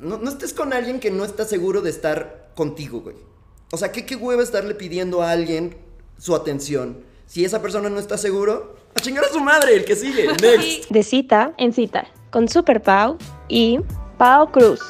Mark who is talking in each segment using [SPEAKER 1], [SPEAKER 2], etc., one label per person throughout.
[SPEAKER 1] no, no estés con alguien que no está seguro de estar contigo, güey. O sea, ¿qué, qué huevo estarle pidiendo a alguien su atención? Si esa persona no está seguro, a chingar a su madre, el que sigue. Next.
[SPEAKER 2] De cita en cita con Super Pau y Pau Cruz.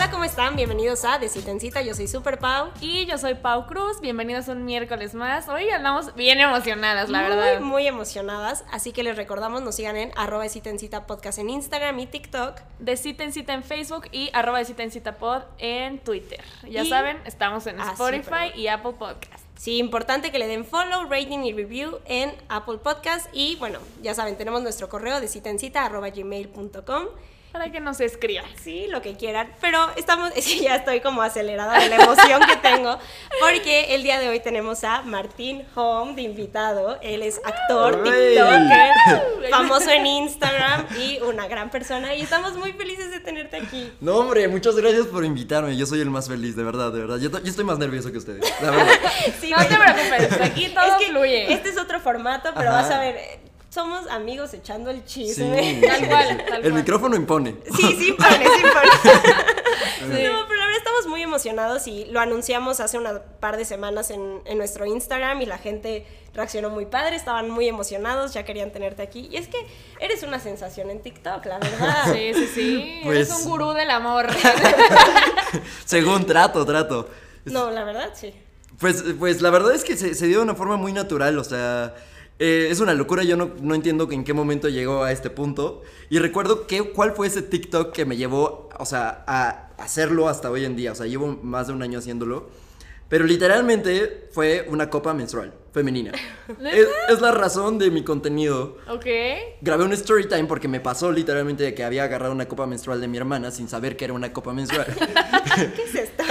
[SPEAKER 3] Hola, ¿cómo están? Bienvenidos a De Cita en Cita. Yo soy Super Pau.
[SPEAKER 4] Y yo soy Pau Cruz. Bienvenidos un miércoles más. Hoy andamos bien emocionadas, la
[SPEAKER 3] muy,
[SPEAKER 4] verdad.
[SPEAKER 3] Muy emocionadas. Así que les recordamos, nos sigan en arroba de Cita en Cita podcast en Instagram y TikTok.
[SPEAKER 4] De cita en cita en Facebook y arroba de cita en cita pod en Twitter. Ya
[SPEAKER 3] Y-
[SPEAKER 4] saben, estamos en
[SPEAKER 3] Ah,
[SPEAKER 4] Spotify y Apple Podcast.
[SPEAKER 3] Sí, importante que le den follow, rating y review en Apple Podcast. Y bueno, ya saben, tenemos nuestro correo de cita en cita arroba gmail.com.
[SPEAKER 4] Para que nos escriban.
[SPEAKER 3] Sí, lo que quieran. Pero estamos, ya estoy como acelerada de la emoción que tengo. Porque el día de hoy tenemos a Martín Home de invitado. Él es actor. TikToker, famoso en Instagram y una gran persona. Y estamos muy felices de tenerte aquí.
[SPEAKER 1] No, hombre, muchas gracias por invitarme. Yo soy el más feliz, de verdad, de verdad. Yo, yo estoy más nervioso que ustedes, la verdad.
[SPEAKER 3] Sí,
[SPEAKER 4] No te preocupes, aquí todo
[SPEAKER 3] es que
[SPEAKER 4] fluye.
[SPEAKER 3] Este es otro formato, pero
[SPEAKER 1] Ajá.
[SPEAKER 3] vas a ver. Somos amigos echando el
[SPEAKER 1] Sí,
[SPEAKER 3] chisme.
[SPEAKER 4] Tal cual, tal
[SPEAKER 1] El
[SPEAKER 4] cual.
[SPEAKER 1] micrófono impone.
[SPEAKER 3] Sí, sí, impone, sí impone.
[SPEAKER 4] Sí.
[SPEAKER 3] No, pero la verdad estamos muy emocionados y lo anunciamos hace una par de semanas en, en nuestro Instagram y la gente reaccionó muy padre, estaban muy emocionados, ya querían tenerte aquí. Y es que eres una sensación en TikTok, la verdad.
[SPEAKER 4] Sí, sí, sí.
[SPEAKER 1] Pues-
[SPEAKER 4] Eres un gurú del amor.
[SPEAKER 1] Según trato, trato.
[SPEAKER 3] No, la verdad sí.
[SPEAKER 1] Pues, pues la verdad es que se, se dio de una forma muy natural, o sea, eh, es una locura, yo no, no entiendo en qué momento llegó a este punto. Y recuerdo que, cuál fue ese TikTok que me llevó, o sea, a hacerlo hasta hoy en día, o sea, llevo más de un año haciéndolo. Pero literalmente fue una copa menstrual femenina. es, es la razón de mi contenido.
[SPEAKER 4] ok.
[SPEAKER 1] Grabé un story time porque me pasó literalmente de que había agarrado una copa menstrual de mi hermana sin saber que era una copa menstrual.
[SPEAKER 3] ¿Qué es esto?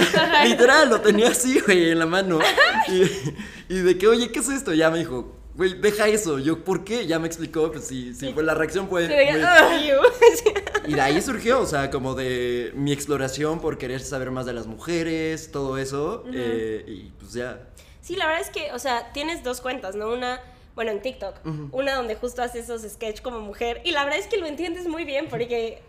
[SPEAKER 1] Literal, lo tenía así, güey, en la mano. Y, y de que, oye, ¿qué es esto? Ya me dijo, güey, deja eso. Yo, ¿por qué? Ya me explicó, pues sí, sí, pues la reacción fue.
[SPEAKER 3] Ew.
[SPEAKER 1] Y de ahí surgió, o sea, como de mi exploración por querer saber más de las mujeres, todo eso. eh, y pues ya.
[SPEAKER 3] Sí, la verdad es que, o sea, tienes dos cuentas, ¿no? Una, bueno, en TikTok, una donde justo haces esos sketch como mujer, y la verdad es que lo entiendes muy bien porque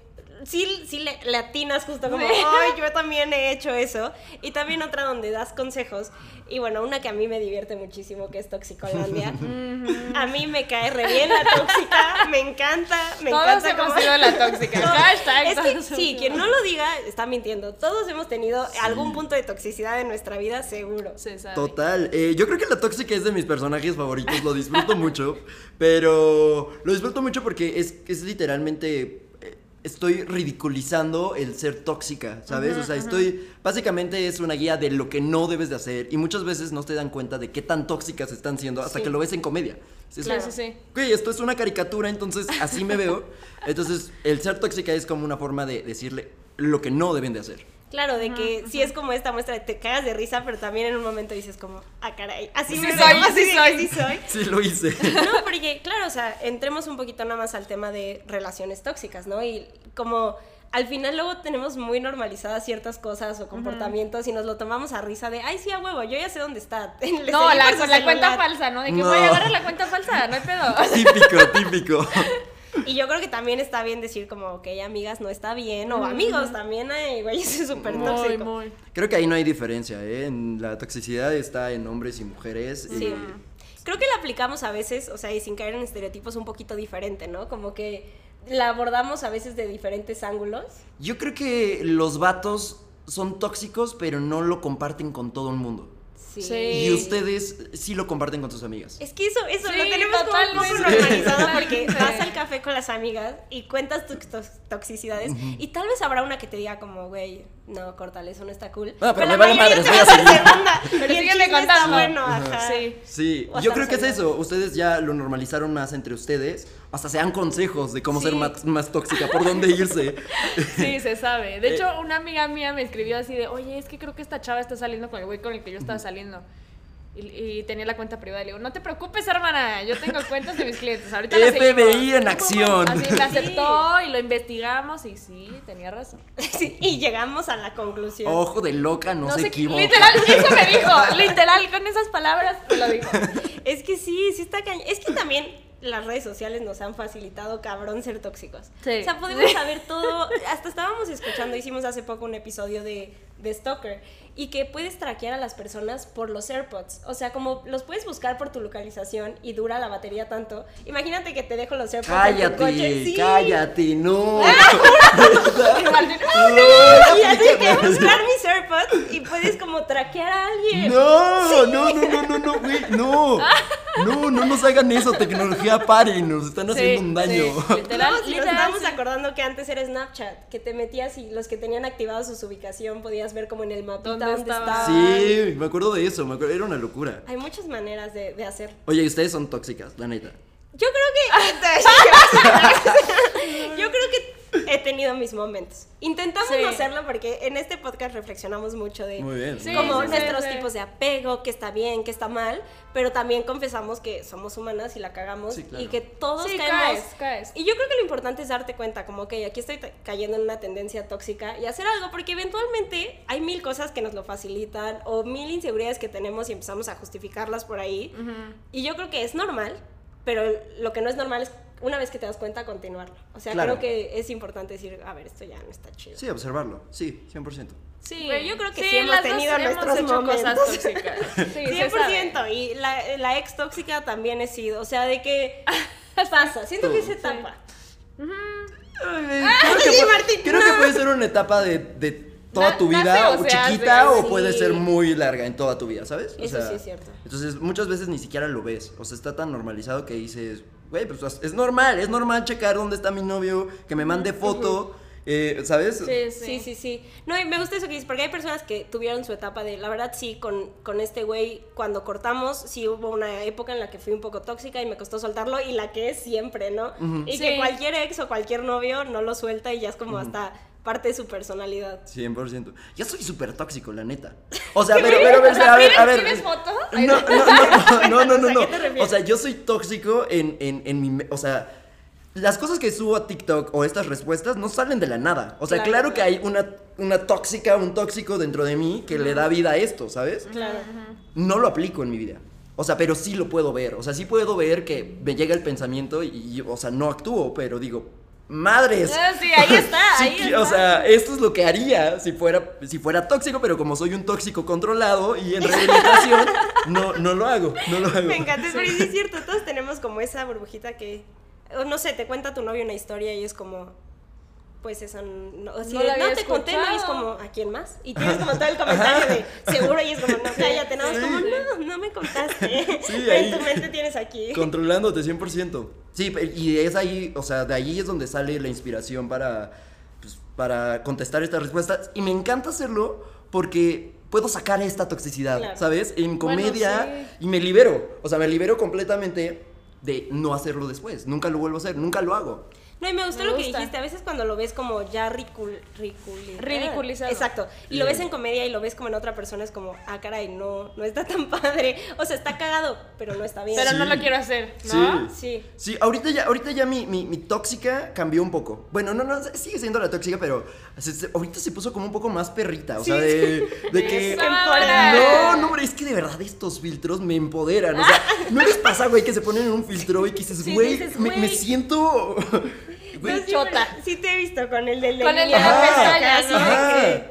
[SPEAKER 3] sí, sí le, le atinas justo como,
[SPEAKER 4] Sí.
[SPEAKER 3] ay, yo también he hecho eso, y también otra donde das consejos, y bueno, una que a mí me divierte muchísimo, que es Toxicolandia. a mí me cae re bien la tóxica, me encanta, me
[SPEAKER 4] Todos
[SPEAKER 3] encanta
[SPEAKER 4] hemos
[SPEAKER 3] cómo-
[SPEAKER 4] sido la tóxica.
[SPEAKER 3] No,
[SPEAKER 4] Hashtag
[SPEAKER 3] es que
[SPEAKER 4] todos
[SPEAKER 3] sí,
[SPEAKER 4] sido
[SPEAKER 3] quien no lo diga está mintiendo. Todos hemos tenido algún punto de toxicidad en nuestra vida, seguro.
[SPEAKER 4] Se sabe.
[SPEAKER 1] Total. eh, yo creo que la tóxica es de mis personajes favoritos, lo disfruto mucho. Pero lo disfruto mucho porque es, es literalmente. Estoy ridiculizando el ser tóxica, ¿sabes? o sea, estoy. Básicamente es una guía de lo que no debes de hacer. Y muchas veces no te dan cuenta de qué tan tóxicas están siendo hasta
[SPEAKER 3] Sí.
[SPEAKER 1] que lo ves en comedia.
[SPEAKER 4] Sí, sí, sí.
[SPEAKER 1] Güey, esto es una caricatura, entonces así me veo. Entonces, el ser tóxica es como una forma de decirle lo que no deben de hacer.
[SPEAKER 3] Claro, de que sí es como esta muestra de te cagas de risa, pero también en un momento dices como, ah, caray, así
[SPEAKER 4] Sí
[SPEAKER 3] me
[SPEAKER 4] soy,
[SPEAKER 3] veo, así
[SPEAKER 4] sí soy.
[SPEAKER 3] sí soy.
[SPEAKER 1] Sí, lo hice.
[SPEAKER 3] No, porque, claro, o sea, entremos un poquito nada más al tema de relaciones tóxicas, ¿no? Y como al final luego tenemos muy normalizadas ciertas cosas o comportamientos y nos lo tomamos a risa de, ay, sí, a huevo, yo ya sé dónde está. Le
[SPEAKER 4] No, la, la cuenta falsa, ¿no? De que
[SPEAKER 1] No.
[SPEAKER 4] voy a agarrar la cuenta falsa, no hay pedo.
[SPEAKER 1] típico, típico.
[SPEAKER 3] Y yo creo que también está bien decir como que amigas no está bien, o amigos también, ay, güey, eso es súper
[SPEAKER 4] Muy,
[SPEAKER 3] tóxico.
[SPEAKER 4] muy.
[SPEAKER 1] Creo que ahí no hay diferencia, ¿eh? En la toxicidad está en hombres y mujeres.
[SPEAKER 3] Sí. Creo que la aplicamos a veces, o sea, y sin caer en estereotipos un poquito diferente, ¿no? Como que la abordamos a veces de diferentes ángulos.
[SPEAKER 1] Yo creo que los vatos son tóxicos, pero no lo comparten con todo el mundo.
[SPEAKER 3] Sí.
[SPEAKER 1] Y ustedes sí lo comparten con sus amigas.
[SPEAKER 3] Es que eso, eso
[SPEAKER 4] Sí,
[SPEAKER 3] lo tenemos como un poco
[SPEAKER 4] totalmente.
[SPEAKER 3] normalizado porque
[SPEAKER 4] Sí.
[SPEAKER 3] vas al café con las amigas y cuentas tus toxicidades y tal vez habrá una que te diga como, güey, no, córtale, eso no está cool.
[SPEAKER 1] Ah, pero
[SPEAKER 3] la
[SPEAKER 1] me vale
[SPEAKER 3] te
[SPEAKER 1] voy a
[SPEAKER 3] segunda.
[SPEAKER 4] Pero sígueme contando.
[SPEAKER 3] bueno, ajá.
[SPEAKER 4] Sí.
[SPEAKER 1] Sí, yo creo que es eso. Ustedes ya lo normalizaron más entre ustedes. Hasta se dan consejos de cómo ser más, más tóxica, por dónde irse.
[SPEAKER 4] Sí, se sabe. De
[SPEAKER 1] Eh.
[SPEAKER 4] hecho, una amiga mía me escribió así de, oye, es que creo que esta chava está saliendo con el güey con el que yo estaba saliendo. Y, y tenía la cuenta privada. Y le digo, no te preocupes, hermana. Yo tengo cuentas de mis clientes. Ahorita la
[SPEAKER 1] FBI
[SPEAKER 4] seguimos".
[SPEAKER 1] en acción.
[SPEAKER 4] Así me aceptó y lo investigamos. Y sí, tenía razón.
[SPEAKER 3] Sí, y llegamos a la conclusión.
[SPEAKER 1] Ojo de loca, no, se equivoca.
[SPEAKER 4] Literal, eso me dijo. Literal, con esas palabras me lo dijo.
[SPEAKER 3] Es que sí, sí está cañón. Es que también las redes sociales nos han facilitado cabrón ser tóxicos.
[SPEAKER 4] Sí.
[SPEAKER 3] O sea, podemos saber todo. Hasta estábamos escuchando, hicimos hace poco un episodio de, de Stalker y que puedes traquear a las personas por los AirPods. O sea, como los puedes buscar por tu localización y dura la batería tanto. Imagínate que te dejo los AirPods en tu coche.
[SPEAKER 1] Cállate,
[SPEAKER 3] Sí.
[SPEAKER 1] cállate, no.
[SPEAKER 4] Y
[SPEAKER 3] así que buscar mis AirPods y puedes como traquear a alguien.
[SPEAKER 1] No, no, no, no, no, no, güey, no. No, no nos hagan eso, tecnología paren, nos están haciendo
[SPEAKER 4] Sí,
[SPEAKER 1] un daño.
[SPEAKER 4] sí, literal,
[SPEAKER 3] No, si nos
[SPEAKER 4] literal,
[SPEAKER 3] estábamos
[SPEAKER 4] sí.
[SPEAKER 3] acordando que antes era Snapchat, que te metías y los que tenían activado su ubicación podías ver como en el mapita
[SPEAKER 1] Sí, me acuerdo de eso, me acuerdo, era una locura.
[SPEAKER 3] Hay muchas maneras de, de hacer.
[SPEAKER 1] Oye, ustedes son tóxicas, la neta.
[SPEAKER 3] Yo creo que. Yo creo que he tenido mis momentos. Intentamos
[SPEAKER 4] Sí.
[SPEAKER 3] no hacerlo porque en este podcast reflexionamos mucho de
[SPEAKER 1] Muy bien.
[SPEAKER 4] Sí,
[SPEAKER 3] como
[SPEAKER 4] sí,
[SPEAKER 3] nuestros
[SPEAKER 4] sí.
[SPEAKER 3] tipos de apego, que está bien, que está mal, pero también confesamos que somos humanas y la cagamos
[SPEAKER 1] Sí, claro.
[SPEAKER 3] y que todos
[SPEAKER 4] Sí,
[SPEAKER 3] caemos.
[SPEAKER 4] caes, caes.
[SPEAKER 3] Y yo creo que lo importante es darte cuenta, como que aquí estoy cayendo en una tendencia tóxica y hacer algo, porque eventualmente hay mil cosas que nos lo facilitan o mil inseguridades que tenemos y empezamos a justificarlas por ahí. Y yo creo que es normal, pero lo que no es normal es una vez que te das cuenta continuarlo. O sea,
[SPEAKER 1] Claro.
[SPEAKER 3] creo que es importante decir, a ver, esto ya no está chido.
[SPEAKER 1] Sí, observarlo, sí, 100%.
[SPEAKER 4] Sí,
[SPEAKER 3] Pero yo creo que sí hemos
[SPEAKER 4] las dos
[SPEAKER 3] tenido
[SPEAKER 4] hemos
[SPEAKER 3] nuestros
[SPEAKER 4] hecho cosas
[SPEAKER 3] momentos.
[SPEAKER 4] tóxicas. Sí, se sabe.
[SPEAKER 3] 100%. Y la, la ex tóxica también he sido. O sea, de que pasa. Siento que se tapa.
[SPEAKER 1] Ay, creo que,
[SPEAKER 3] sí, Martín,
[SPEAKER 1] creo
[SPEAKER 3] no.
[SPEAKER 1] que puede ser una etapa de, de toda tu
[SPEAKER 4] nace
[SPEAKER 1] vida,
[SPEAKER 4] o
[SPEAKER 1] chiquita,
[SPEAKER 4] hace,
[SPEAKER 1] o
[SPEAKER 3] sí.
[SPEAKER 1] puede ser muy larga en toda tu vida, ¿sabes? O
[SPEAKER 3] Eso sí es cierto.
[SPEAKER 1] Entonces, muchas veces ni siquiera lo ves. O sea, está tan normalizado que dices, güey, pues es normal, es normal checar dónde está mi novio, que me mande foto, eh, ¿sabes?
[SPEAKER 4] Sí,
[SPEAKER 3] Sí, sí, sí. No, y me gusta eso que dices, porque hay personas que tuvieron su etapa de, la verdad, sí, con, con este güey, cuando cortamos, sí hubo una época en la que fui un poco tóxica y me costó soltarlo, y la que es siempre, ¿no? Y que
[SPEAKER 4] Sí.
[SPEAKER 3] cualquier ex o cualquier novio no lo suelta y ya es como hasta parte de su personalidad.
[SPEAKER 1] 100%. Yo soy súper tóxico, la neta. O sea, pero, pero, pero,
[SPEAKER 4] O sea,
[SPEAKER 1] a ver, a ver.
[SPEAKER 4] ¿tienes foto?
[SPEAKER 1] No, no, no, no. O sea, yo soy tóxico en, en, en mi... me- O sea, las cosas que subo a TikTok o estas respuestas no salen de la nada. O sea,
[SPEAKER 3] Claro.
[SPEAKER 1] claro, que hay una, una tóxica, un tóxico dentro de mí que le da vida a esto, ¿sabes?
[SPEAKER 3] Claro.
[SPEAKER 1] No lo aplico en mi vida. O sea, pero sí lo puedo ver. O sea, sí puedo ver que me llega el pensamiento y, y, o sea, no actúo, pero digo, madres.
[SPEAKER 4] Ah, Sí, ahí está,
[SPEAKER 1] Sí
[SPEAKER 4] ahí está.
[SPEAKER 1] O sea, esto es lo que haría si fuera, si fuera tóxico, pero como soy un tóxico controlado y en rehabilitación, no, no lo hago, no lo hago.
[SPEAKER 3] Me encanta, pero sí es cierto, todos tenemos como esa burbujita que, no sé, te cuenta tu novio una historia y es como, pues esa, no, o sea,
[SPEAKER 4] No
[SPEAKER 3] te conté, no, y es como, ¿a quién más? Y tienes como todo el comentario de seguro y es como, no, cállate, nada, más como, no, no me contaste.
[SPEAKER 1] Sí,
[SPEAKER 3] Pero
[SPEAKER 1] ahí-
[SPEAKER 3] en tu mente tienes aquí.
[SPEAKER 1] Controlándote 100%. Sí, y es ahí, o sea, de ahí es donde sale la inspiración para, pues, para contestar estas respuestas. Y me encanta hacerlo porque puedo sacar esta toxicidad,
[SPEAKER 3] Claro.
[SPEAKER 1] ¿sabes? En
[SPEAKER 4] Bueno,
[SPEAKER 1] comedia
[SPEAKER 4] sí.
[SPEAKER 1] y me libero. O sea, me libero completamente de no hacerlo después. Nunca lo vuelvo a hacer, nunca lo hago.
[SPEAKER 3] No, y me gustó
[SPEAKER 4] Me
[SPEAKER 3] lo que dijiste. A veces cuando lo ves como ya ricul,
[SPEAKER 4] Ridiculizado.
[SPEAKER 3] Exacto. Y lo ves en comedia y lo ves como en otra persona, es como, ah, caray, no, no está tan padre. O sea, está cagado, pero no está bien.
[SPEAKER 4] Pero no
[SPEAKER 1] Sí.
[SPEAKER 4] lo quiero hacer, ¿no?
[SPEAKER 3] Sí.
[SPEAKER 1] Sí, ahorita ya, ahorita ya mi, mi, mi tóxica cambió un poco. Bueno, no, no, sigue siendo la tóxica, pero se- se- ahorita se puso como un poco más perrita. O sea, de, de que. No, no, hombre, es que de verdad estos filtros me empoderan. O sea, ¿no les pasa, güey, que se ponen en un filtro y que dices,
[SPEAKER 3] Sí,
[SPEAKER 1] güey, me, siento. Güey,
[SPEAKER 3] No, sí,
[SPEAKER 4] chota.
[SPEAKER 3] pero Sí te he visto con el de
[SPEAKER 4] Con el de
[SPEAKER 3] Ajá.
[SPEAKER 4] las pestañas, ¿no?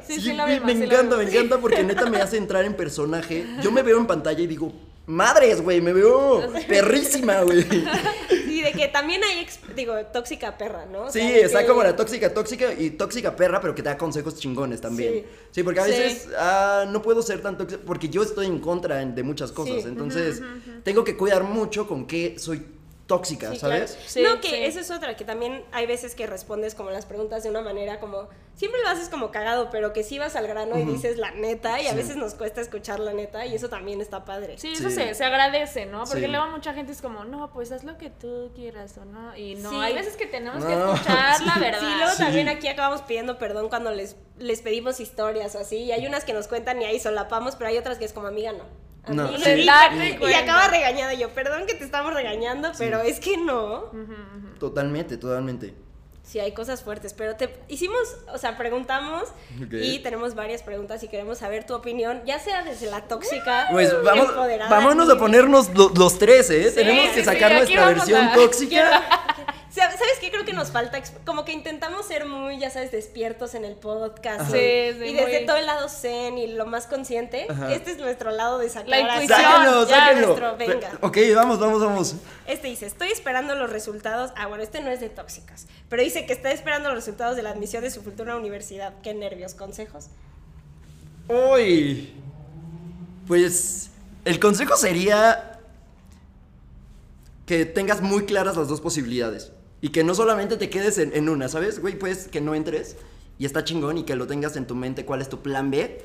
[SPEAKER 4] Sí,
[SPEAKER 1] Sí,
[SPEAKER 4] sí
[SPEAKER 1] me
[SPEAKER 4] sí lo
[SPEAKER 1] encanta, me encanta porque neta me hace entrar en personaje. Yo me veo en pantalla y digo, madres, güey, me veo perrísima, güey.
[SPEAKER 3] Sí, de que también hay, digo, tóxica perra, ¿no? O
[SPEAKER 1] Sí,
[SPEAKER 3] sea,
[SPEAKER 1] está
[SPEAKER 3] que-
[SPEAKER 1] como la tóxica tóxica y tóxica perra, pero que te da consejos chingones también.
[SPEAKER 3] Sí.
[SPEAKER 1] Sí, porque a
[SPEAKER 4] Sí.
[SPEAKER 1] veces ah, no puedo ser tan tóxica porque yo estoy en contra de muchas cosas.
[SPEAKER 3] Sí.
[SPEAKER 1] Entonces, tengo que cuidar mucho con qué soy tóxica,
[SPEAKER 3] Sí,
[SPEAKER 1] ¿sabes?
[SPEAKER 3] claro.
[SPEAKER 4] Sí,
[SPEAKER 3] no, que
[SPEAKER 4] sí.
[SPEAKER 3] eso es otra, que también hay veces que respondes como las preguntas de una manera como, siempre lo haces como cagado, pero que sí vas al grano y dices la neta, y a veces nos cuesta escuchar la neta, y eso también está padre.
[SPEAKER 4] Sí, eso
[SPEAKER 1] Sí.
[SPEAKER 4] Se, se agradece, ¿no? Porque
[SPEAKER 1] Sí.
[SPEAKER 4] luego mucha gente es como, no, pues haz lo que tú quieras o no. Y no,
[SPEAKER 3] Sí.
[SPEAKER 4] hay veces que tenemos que escuchar la verdad.
[SPEAKER 3] Sí, luego
[SPEAKER 1] Sí.
[SPEAKER 3] también aquí acabamos pidiendo perdón cuando les, les pedimos historias o así, y hay unas que nos cuentan y ahí solapamos, pero hay otras que es como amiga no.
[SPEAKER 1] No, sí.
[SPEAKER 3] y- acaba regañada yo, perdón que te estamos regañando, pero es que no.
[SPEAKER 1] Totalmente, totalmente.
[SPEAKER 3] Sí, hay cosas fuertes, pero te hicimos, o sea, preguntamos y tenemos varias preguntas y queremos saber tu opinión, ya sea desde la tóxica,
[SPEAKER 1] Pues vamos,
[SPEAKER 3] empoderada,
[SPEAKER 1] vámonos a ponernos lo- los tres, ¿eh? Tenemos que
[SPEAKER 4] sí,
[SPEAKER 1] sacar nuestra versión
[SPEAKER 4] a-
[SPEAKER 1] tóxica.
[SPEAKER 3] ¿Sabes qué? Creo que nos falta, como que intentamos ser muy, ya sabes, despiertos en el podcast.
[SPEAKER 4] Sí, sí,
[SPEAKER 3] y desde
[SPEAKER 4] muy-
[SPEAKER 3] todo el lado zen y lo más consciente,
[SPEAKER 1] Ajá.
[SPEAKER 3] este es nuestro lado de sacar
[SPEAKER 4] La intuición.
[SPEAKER 1] Sáquenlo,
[SPEAKER 3] ya
[SPEAKER 1] sáquenlo.
[SPEAKER 3] nuestro, venga.
[SPEAKER 1] Ok, vamos, vamos, vamos.
[SPEAKER 3] Este dice, estoy esperando los resultados. Ah, bueno, este no es de tóxicas. Pero dice que está esperando los resultados de la admisión de su futura universidad. Qué nervios, consejos.
[SPEAKER 1] Uy. Pues el consejo sería que tengas muy claras las dos posibilidades. Y que no solamente te quedes en, en una, ¿sabes? Güey, pues que no entres y está chingón y que lo tengas en tu mente cuál es tu plan B.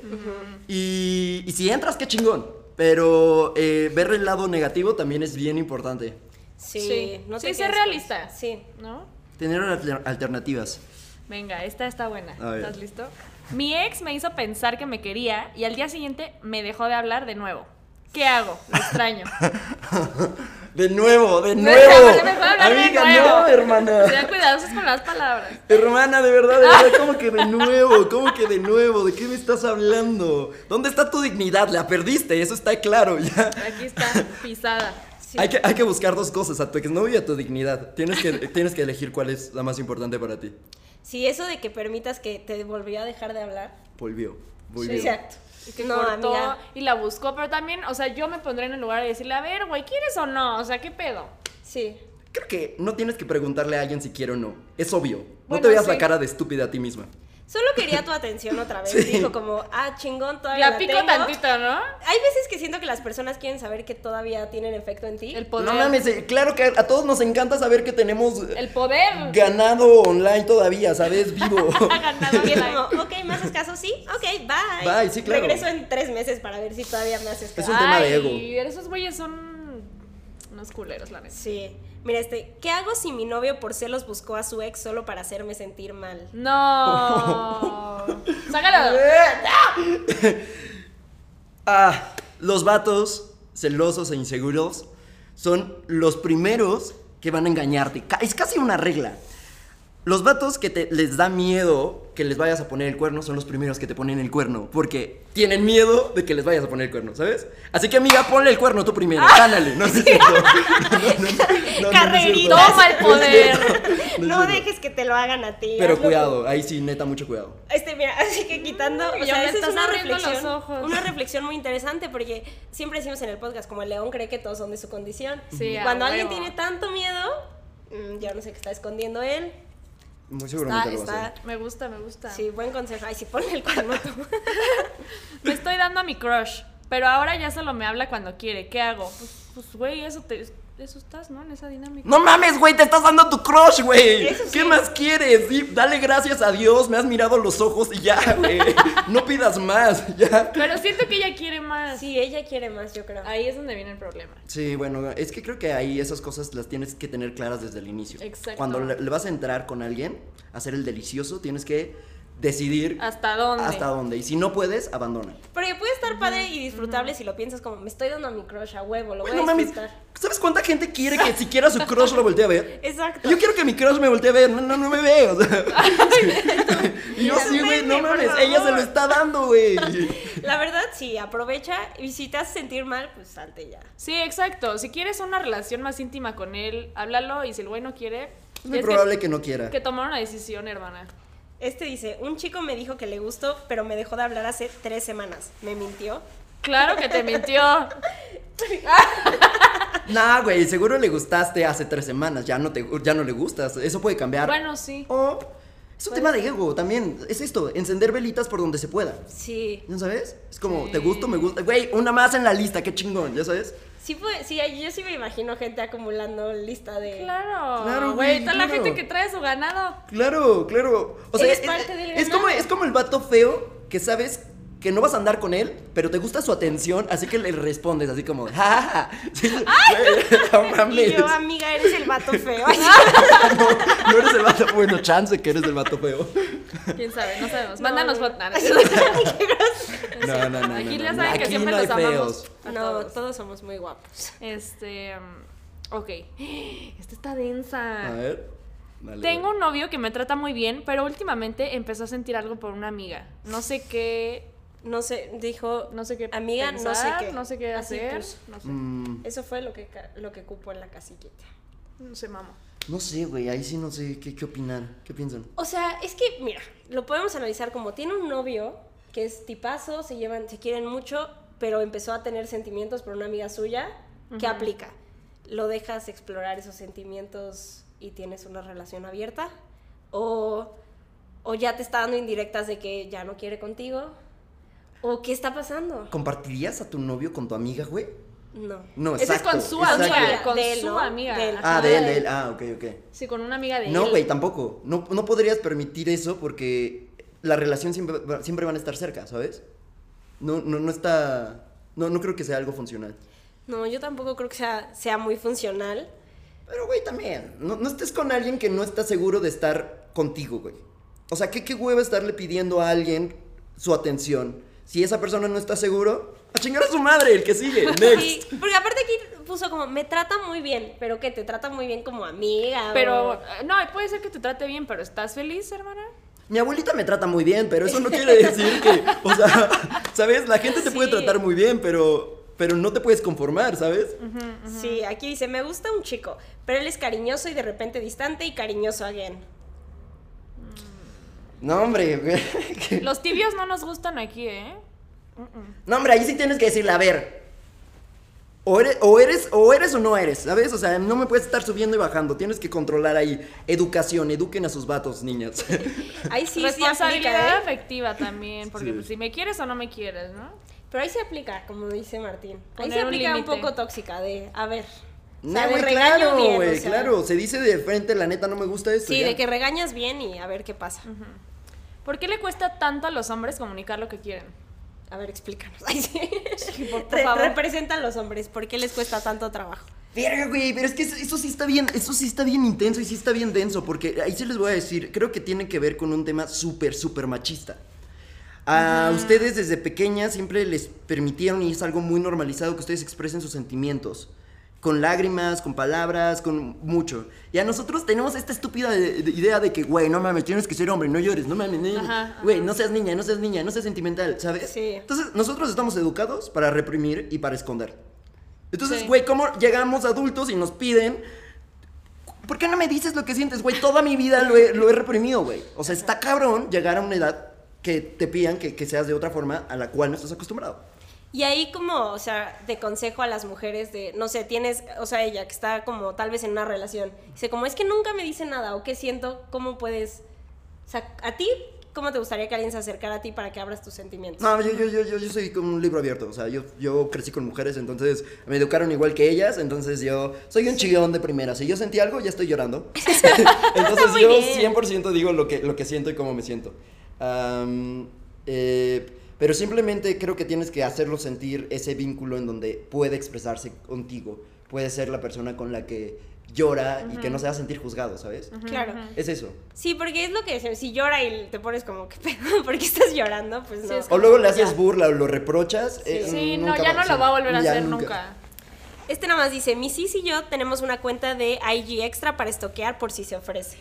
[SPEAKER 1] y, y si entras, qué chingón. Pero eh, ver el lado negativo también es bien importante.
[SPEAKER 3] Sí,
[SPEAKER 4] Sí.
[SPEAKER 3] no
[SPEAKER 4] Sí, ser realista.
[SPEAKER 3] Sí.
[SPEAKER 4] ¿No?
[SPEAKER 1] Tener alter- alternativas.
[SPEAKER 4] Venga, esta está buena. ¿Estás listo? Mi ex me hizo pensar que me quería y al día siguiente me dejó de hablar de nuevo. ¿Qué hago? Lo extraño.
[SPEAKER 1] De nuevo, de nuevo.
[SPEAKER 4] dejó de
[SPEAKER 1] Amiga,
[SPEAKER 4] nuevo.
[SPEAKER 1] no, hermana.
[SPEAKER 4] Sean cuidadosos con las palabras.
[SPEAKER 1] Hermana, de verdad, de verdad, ¿cómo que de nuevo? ¿Cómo que de nuevo? ¿De qué me estás hablando? ¿Dónde está tu dignidad? La perdiste, eso está claro, ya.
[SPEAKER 4] Aquí está, pisada.
[SPEAKER 3] Sí.
[SPEAKER 1] Hay, que, hay que buscar dos cosas, a tu exnovio y a tu dignidad. Tienes que, tienes que elegir cuál es la más importante para ti.
[SPEAKER 3] Sí, eso de que permitas que te volvió a dejar de hablar.
[SPEAKER 1] Volvió, volvió.
[SPEAKER 3] Exacto.
[SPEAKER 4] Y que
[SPEAKER 3] no,
[SPEAKER 4] cortó
[SPEAKER 3] amiga.
[SPEAKER 4] y la buscó, pero también, o sea, yo me pondré en el lugar de decirle, a ver, güey, ¿quieres o no? O sea, ¿qué pedo?
[SPEAKER 3] Sí.
[SPEAKER 1] Creo que no tienes que preguntarle a alguien si quiere o no. Es obvio. No te veas la cara de estúpida a ti misma.
[SPEAKER 3] Solo quería tu atención otra vez.
[SPEAKER 1] Sí.
[SPEAKER 3] Dijo como, ah, chingón, todavía
[SPEAKER 4] La
[SPEAKER 3] la
[SPEAKER 4] pico
[SPEAKER 3] tengo.
[SPEAKER 4] tantito, ¿no?
[SPEAKER 3] Hay veces que siento que las personas quieren saber que todavía tienen efecto en ti.
[SPEAKER 4] El poder.
[SPEAKER 1] No mames, eh, claro que a todos nos encanta saber que tenemos eh,
[SPEAKER 4] El poder.
[SPEAKER 1] ganado online todavía, ¿sabes? Vivo.
[SPEAKER 4] Ganado
[SPEAKER 3] Y es como, ok, ¿me haces caso? Sí, ok, bye.
[SPEAKER 1] Bye, sí, claro.
[SPEAKER 3] Regreso en tres meses para ver si todavía me haces
[SPEAKER 1] Es
[SPEAKER 3] caso.
[SPEAKER 1] un tema de ego.
[SPEAKER 4] esos güeyes son unos culeros, la neta.
[SPEAKER 3] Sí. Mira, este, ¿qué hago si mi novio por celos buscó a su ex solo para hacerme sentir mal?
[SPEAKER 4] No. Sácalo.
[SPEAKER 1] Ah, los vatos celosos e inseguros son los primeros que van a engañarte. Es casi una regla. Los vatos que te, les da miedo que les vayas a poner el cuerno son los primeros que te ponen el cuerno. Porque tienen miedo de que les vayas a poner el cuerno, ¿sabes? Así que, amiga, ponle el cuerno tú primero. Gánale. No, cierto.
[SPEAKER 4] Toma el poder.
[SPEAKER 1] No
[SPEAKER 3] dejes que te lo hagan a ti.
[SPEAKER 1] Pero cuidado, ahí sí, neta, mucho cuidado.
[SPEAKER 3] Este, mira, así que quitando, o
[SPEAKER 4] ya
[SPEAKER 3] sea, esa es una reflexión,
[SPEAKER 4] ojos.
[SPEAKER 3] una reflexión muy interesante porque siempre decimos en el podcast como el león cree que todos son de su condición.
[SPEAKER 4] Sí,
[SPEAKER 3] Cuando alguien tiene tanto miedo, mm, yo no sé qué está escondiendo él.
[SPEAKER 1] Muy
[SPEAKER 3] Está,
[SPEAKER 1] seguramente lo va a
[SPEAKER 3] está,
[SPEAKER 1] hacer.
[SPEAKER 4] Me gusta, me gusta.
[SPEAKER 3] sí, buen consejo. Ay, sí, ponle el cuerno tú.
[SPEAKER 4] Me estoy dando a mi crush, pero ahora ya solo me habla cuando quiere. ¿Qué hago? Pues, pues güey, eso te eso estás, ¿no? En esa dinámica.
[SPEAKER 1] No mames, güey, te estás dando a tu crush, güey. ¿Qué
[SPEAKER 3] sí.
[SPEAKER 1] más quieres? Sí, dale gracias a Dios, me has mirado a los ojos y ya, güey. No pidas más, ya.
[SPEAKER 4] Pero siento que ella quiere más.
[SPEAKER 3] Sí, ella quiere más, yo creo.
[SPEAKER 4] Ahí es donde viene el problema.
[SPEAKER 1] Sí, bueno, es que creo que ahí esas cosas las tienes que tener claras desde el inicio.
[SPEAKER 4] Exacto.
[SPEAKER 1] Cuando le, le vas a entrar con alguien, a hacer el delicioso, tienes que decidir
[SPEAKER 4] ¿Hasta dónde?
[SPEAKER 1] hasta dónde. Y si no puedes, abandona.
[SPEAKER 3] Porque puede estar padre y disfrutable si lo piensas como, me estoy dando a mi crush a huevo, lo voy a disfrutar.
[SPEAKER 1] ¿sabes cuánta gente quiere que siquiera su crush lo voltee a ver?
[SPEAKER 3] Exacto.
[SPEAKER 1] Yo quiero que mi crush me voltee a ver, no, no, no me ve, o sea. y yo sí, güey, no mames, ella se lo está dando, güey.
[SPEAKER 3] La verdad, sí, aprovecha y si te hace sentir mal, pues salte ya.
[SPEAKER 4] Sí, exacto. Si quieres una relación más íntima con él, háblalo y si el güey no quiere,
[SPEAKER 1] Es muy probable que no quiera.
[SPEAKER 4] que tomar una decisión, hermana.
[SPEAKER 3] Este dice, un chico me dijo que le gustó, pero me dejó de hablar hace tres semanas. ¿Me mintió?
[SPEAKER 4] Claro que te mintió.
[SPEAKER 1] Nah, güey, seguro le gustaste hace tres semanas, ya no, te, ya no le gustas, eso puede cambiar.
[SPEAKER 4] Bueno, sí.
[SPEAKER 1] O es un tema de ego también, es esto, encender velitas por donde se pueda.
[SPEAKER 3] Sí.
[SPEAKER 1] ¿No sabes? Es como,
[SPEAKER 4] Sí.
[SPEAKER 1] te gusto, me gusta. Güey, una más en la lista, qué chingón, ¿ya sabes?
[SPEAKER 3] Sí, fue, sí, yo sí me imagino gente acumulando lista de...
[SPEAKER 4] Claro.
[SPEAKER 1] Claro,
[SPEAKER 4] güey. Toda la gente que trae su ganado.
[SPEAKER 1] Claro, claro. O sea, es,
[SPEAKER 3] parte del
[SPEAKER 1] es como, es como el vato feo que sabes que no vas a andar con él, pero te gusta su atención, así que le respondes así como, ¡Ja, ja, ja". Sí, güey, no
[SPEAKER 3] Y
[SPEAKER 1] mames.
[SPEAKER 3] yo, amiga, eres el vato feo.
[SPEAKER 1] no, no eres el vato, bueno, chance que eres el vato feo.
[SPEAKER 4] ¿Quién sabe? No sabemos.
[SPEAKER 3] No,
[SPEAKER 4] Mándanos
[SPEAKER 3] no.
[SPEAKER 4] fotos.
[SPEAKER 1] No, no, no.
[SPEAKER 4] Aquí ya saben que siempre
[SPEAKER 1] no hay
[SPEAKER 4] los amamos.
[SPEAKER 3] no,
[SPEAKER 4] todos.
[SPEAKER 3] todos somos muy guapos.
[SPEAKER 4] Este. um, Ok. Esta está densa.
[SPEAKER 1] A ver. Dale,
[SPEAKER 4] Tengo un novio que me trata muy bien, pero últimamente empezó a sentir algo por una amiga. No sé qué,
[SPEAKER 3] No sé, dijo,
[SPEAKER 4] no sé qué
[SPEAKER 3] Amiga, no sé
[SPEAKER 4] pensar,
[SPEAKER 3] qué.
[SPEAKER 4] no sé qué
[SPEAKER 3] Así,
[SPEAKER 4] hacer,
[SPEAKER 3] pues.
[SPEAKER 4] no sé,
[SPEAKER 1] Mm,
[SPEAKER 3] eso fue lo que, lo que cupo en la casillita.
[SPEAKER 4] no sé, mamá.
[SPEAKER 1] no sé, güey, ahí sí no sé qué, qué opinar. ¿Qué piensan?
[SPEAKER 3] O sea, es que, mira, lo podemos analizar como tiene un novio que es tipazo, se llevan, se quieren mucho, pero empezó a tener sentimientos por una amiga suya. ¿Qué aplica? ¿Lo dejas explorar esos sentimientos y tienes una relación abierta? ¿O, o ya te está dando indirectas de que ya no quiere contigo? ¿O qué está pasando?
[SPEAKER 1] ¿Compartirías a tu novio con tu amiga, güey?
[SPEAKER 3] No.
[SPEAKER 1] No,
[SPEAKER 4] Ese es
[SPEAKER 1] exacto.
[SPEAKER 4] con su
[SPEAKER 1] exacto.
[SPEAKER 4] amiga, con
[SPEAKER 3] De él,
[SPEAKER 4] su
[SPEAKER 3] ¿no?
[SPEAKER 4] amiga.
[SPEAKER 3] De él.
[SPEAKER 1] Ah, de él, de él. Ah, ok, ok.
[SPEAKER 4] Sí, con una amiga de
[SPEAKER 1] No,
[SPEAKER 4] él.
[SPEAKER 1] güey, tampoco. No, no podrías permitir eso porque la relación siempre, va- siempre van a estar cerca, ¿sabes? No, no, no está. No, no creo que sea algo funcional.
[SPEAKER 3] No, yo tampoco creo que sea, sea muy funcional.
[SPEAKER 1] Pero, güey, también. No, no estés con alguien que no está seguro de estar contigo, güey. O sea, ¿qué, qué hueva estarle pidiendo a alguien su atención? Si esa persona no está seguro, a chingar a su madre, el que sigue. Next.
[SPEAKER 3] Sí, porque aparte aquí puso como, me trata muy bien, pero que te trata muy bien como amiga.
[SPEAKER 4] Pero,
[SPEAKER 3] o-
[SPEAKER 4] no, puede ser que te trate bien, pero ¿estás feliz, hermana?
[SPEAKER 1] Mi abuelita me trata muy bien, pero eso no quiere decir que, o sea, ¿sabes? La gente te puede tratar muy bien, pero, pero no te puedes conformar, ¿sabes?
[SPEAKER 3] Sí, aquí dice, me gusta un chico, pero él es cariñoso y de repente distante y cariñoso again.
[SPEAKER 1] No, hombre,
[SPEAKER 4] Los tibios no nos gustan aquí, ¿eh?
[SPEAKER 1] no, hombre, ahí sí tienes que decirle, a ver, o eres, o eres, o eres o no eres, ¿sabes? O sea, no me puedes estar subiendo y bajando, tienes que controlar ahí. Educación, eduquen a sus vatos, niñas.
[SPEAKER 3] Ahí sí, sí
[SPEAKER 4] Responsabilidad
[SPEAKER 3] aplica, ¿eh?
[SPEAKER 4] afectiva también, porque
[SPEAKER 1] Sí.
[SPEAKER 4] pues, si me quieres o no me quieres, ¿no?
[SPEAKER 3] Pero ahí se aplica, como dice Martín. Ahí
[SPEAKER 4] Poner
[SPEAKER 3] se aplica un, poco tóxica de, a ver.
[SPEAKER 1] No, güey,
[SPEAKER 3] regaño
[SPEAKER 1] claro,
[SPEAKER 3] o
[SPEAKER 1] güey,
[SPEAKER 3] sea.
[SPEAKER 1] claro. Se dice de frente, la neta, no me gusta esto.
[SPEAKER 3] Sí,
[SPEAKER 1] ya.
[SPEAKER 3] de que regañas bien y a ver qué pasa.
[SPEAKER 4] ¿Por qué le cuesta tanto a los hombres comunicar lo que quieren?
[SPEAKER 3] A ver, explícanos. Ay, sí.
[SPEAKER 4] por- por favor.
[SPEAKER 3] Representan los hombres, ¿por qué les cuesta tanto trabajo?
[SPEAKER 1] Verga, güey, pero es que eso, eso sí está bien, eso sí está bien intenso y sí está bien denso, porque ahí sí les voy a decir, creo que tiene que ver con un tema súper, súper machista. A ustedes desde pequeñas siempre les permitieron, y es algo muy normalizado, que ustedes expresen sus sentimientos. Con lágrimas, con palabras, con mucho. Y a nosotros tenemos esta estúpida de- de idea de que, güey, no mames, tienes que ser hombre, no llores, no mames, güey, no seas niña, no seas niña, no seas sentimental, ¿sabes?
[SPEAKER 3] Sí.
[SPEAKER 1] Entonces, nosotros estamos educados para reprimir y para esconder. Entonces,
[SPEAKER 4] Sí.
[SPEAKER 1] güey, ¿cómo llegamos adultos y nos piden ¿Por qué no me dices lo que sientes, güey? Toda mi vida lo he, lo he reprimido, güey. O sea, está cabrón llegar a una edad que te pidan que, que seas de otra forma a la cual no estás acostumbrado.
[SPEAKER 3] Y ahí como, o sea, de consejo a las mujeres de, no sé, tienes, o sea, ella que está como tal vez en una relación, dice como, es que nunca me dice nada, o qué siento, ¿cómo puedes, o sea, a ti, ¿cómo te gustaría que alguien se acercara a ti para que abras tus sentimientos?
[SPEAKER 1] No, yo, yo, yo, yo, yo soy como un libro abierto. O sea, yo, yo crecí con mujeres, entonces me educaron igual que ellas. Entonces yo soy un chillón de primera. Si yo sentí algo, ya estoy llorando. entonces yo
[SPEAKER 3] bien.
[SPEAKER 1] 100% digo lo que, lo que siento y cómo me siento. Eh, pero simplemente creo que tienes que hacerlo sentir ese vínculo en donde puede expresarse contigo. Puede ser la persona con la que llora y que no se va a sentir juzgado, ¿sabes?
[SPEAKER 3] Claro.
[SPEAKER 1] Es eso.
[SPEAKER 3] Sí, porque es lo que decimos, si llora y te pones como, ¿qué pedo? ¿Por qué estás llorando? Pues no.
[SPEAKER 4] Sí, es
[SPEAKER 1] O luego le
[SPEAKER 3] Ya.
[SPEAKER 1] haces burla o lo reprochas. eh,
[SPEAKER 4] Sí, no,
[SPEAKER 1] nunca
[SPEAKER 4] ya no
[SPEAKER 1] sí,
[SPEAKER 4] lo va a volver a
[SPEAKER 1] ya
[SPEAKER 4] hacer nunca.
[SPEAKER 3] Este nada más dice, mi sis y yo tenemos una cuenta de IG Extra para estoquear por si se ofrece.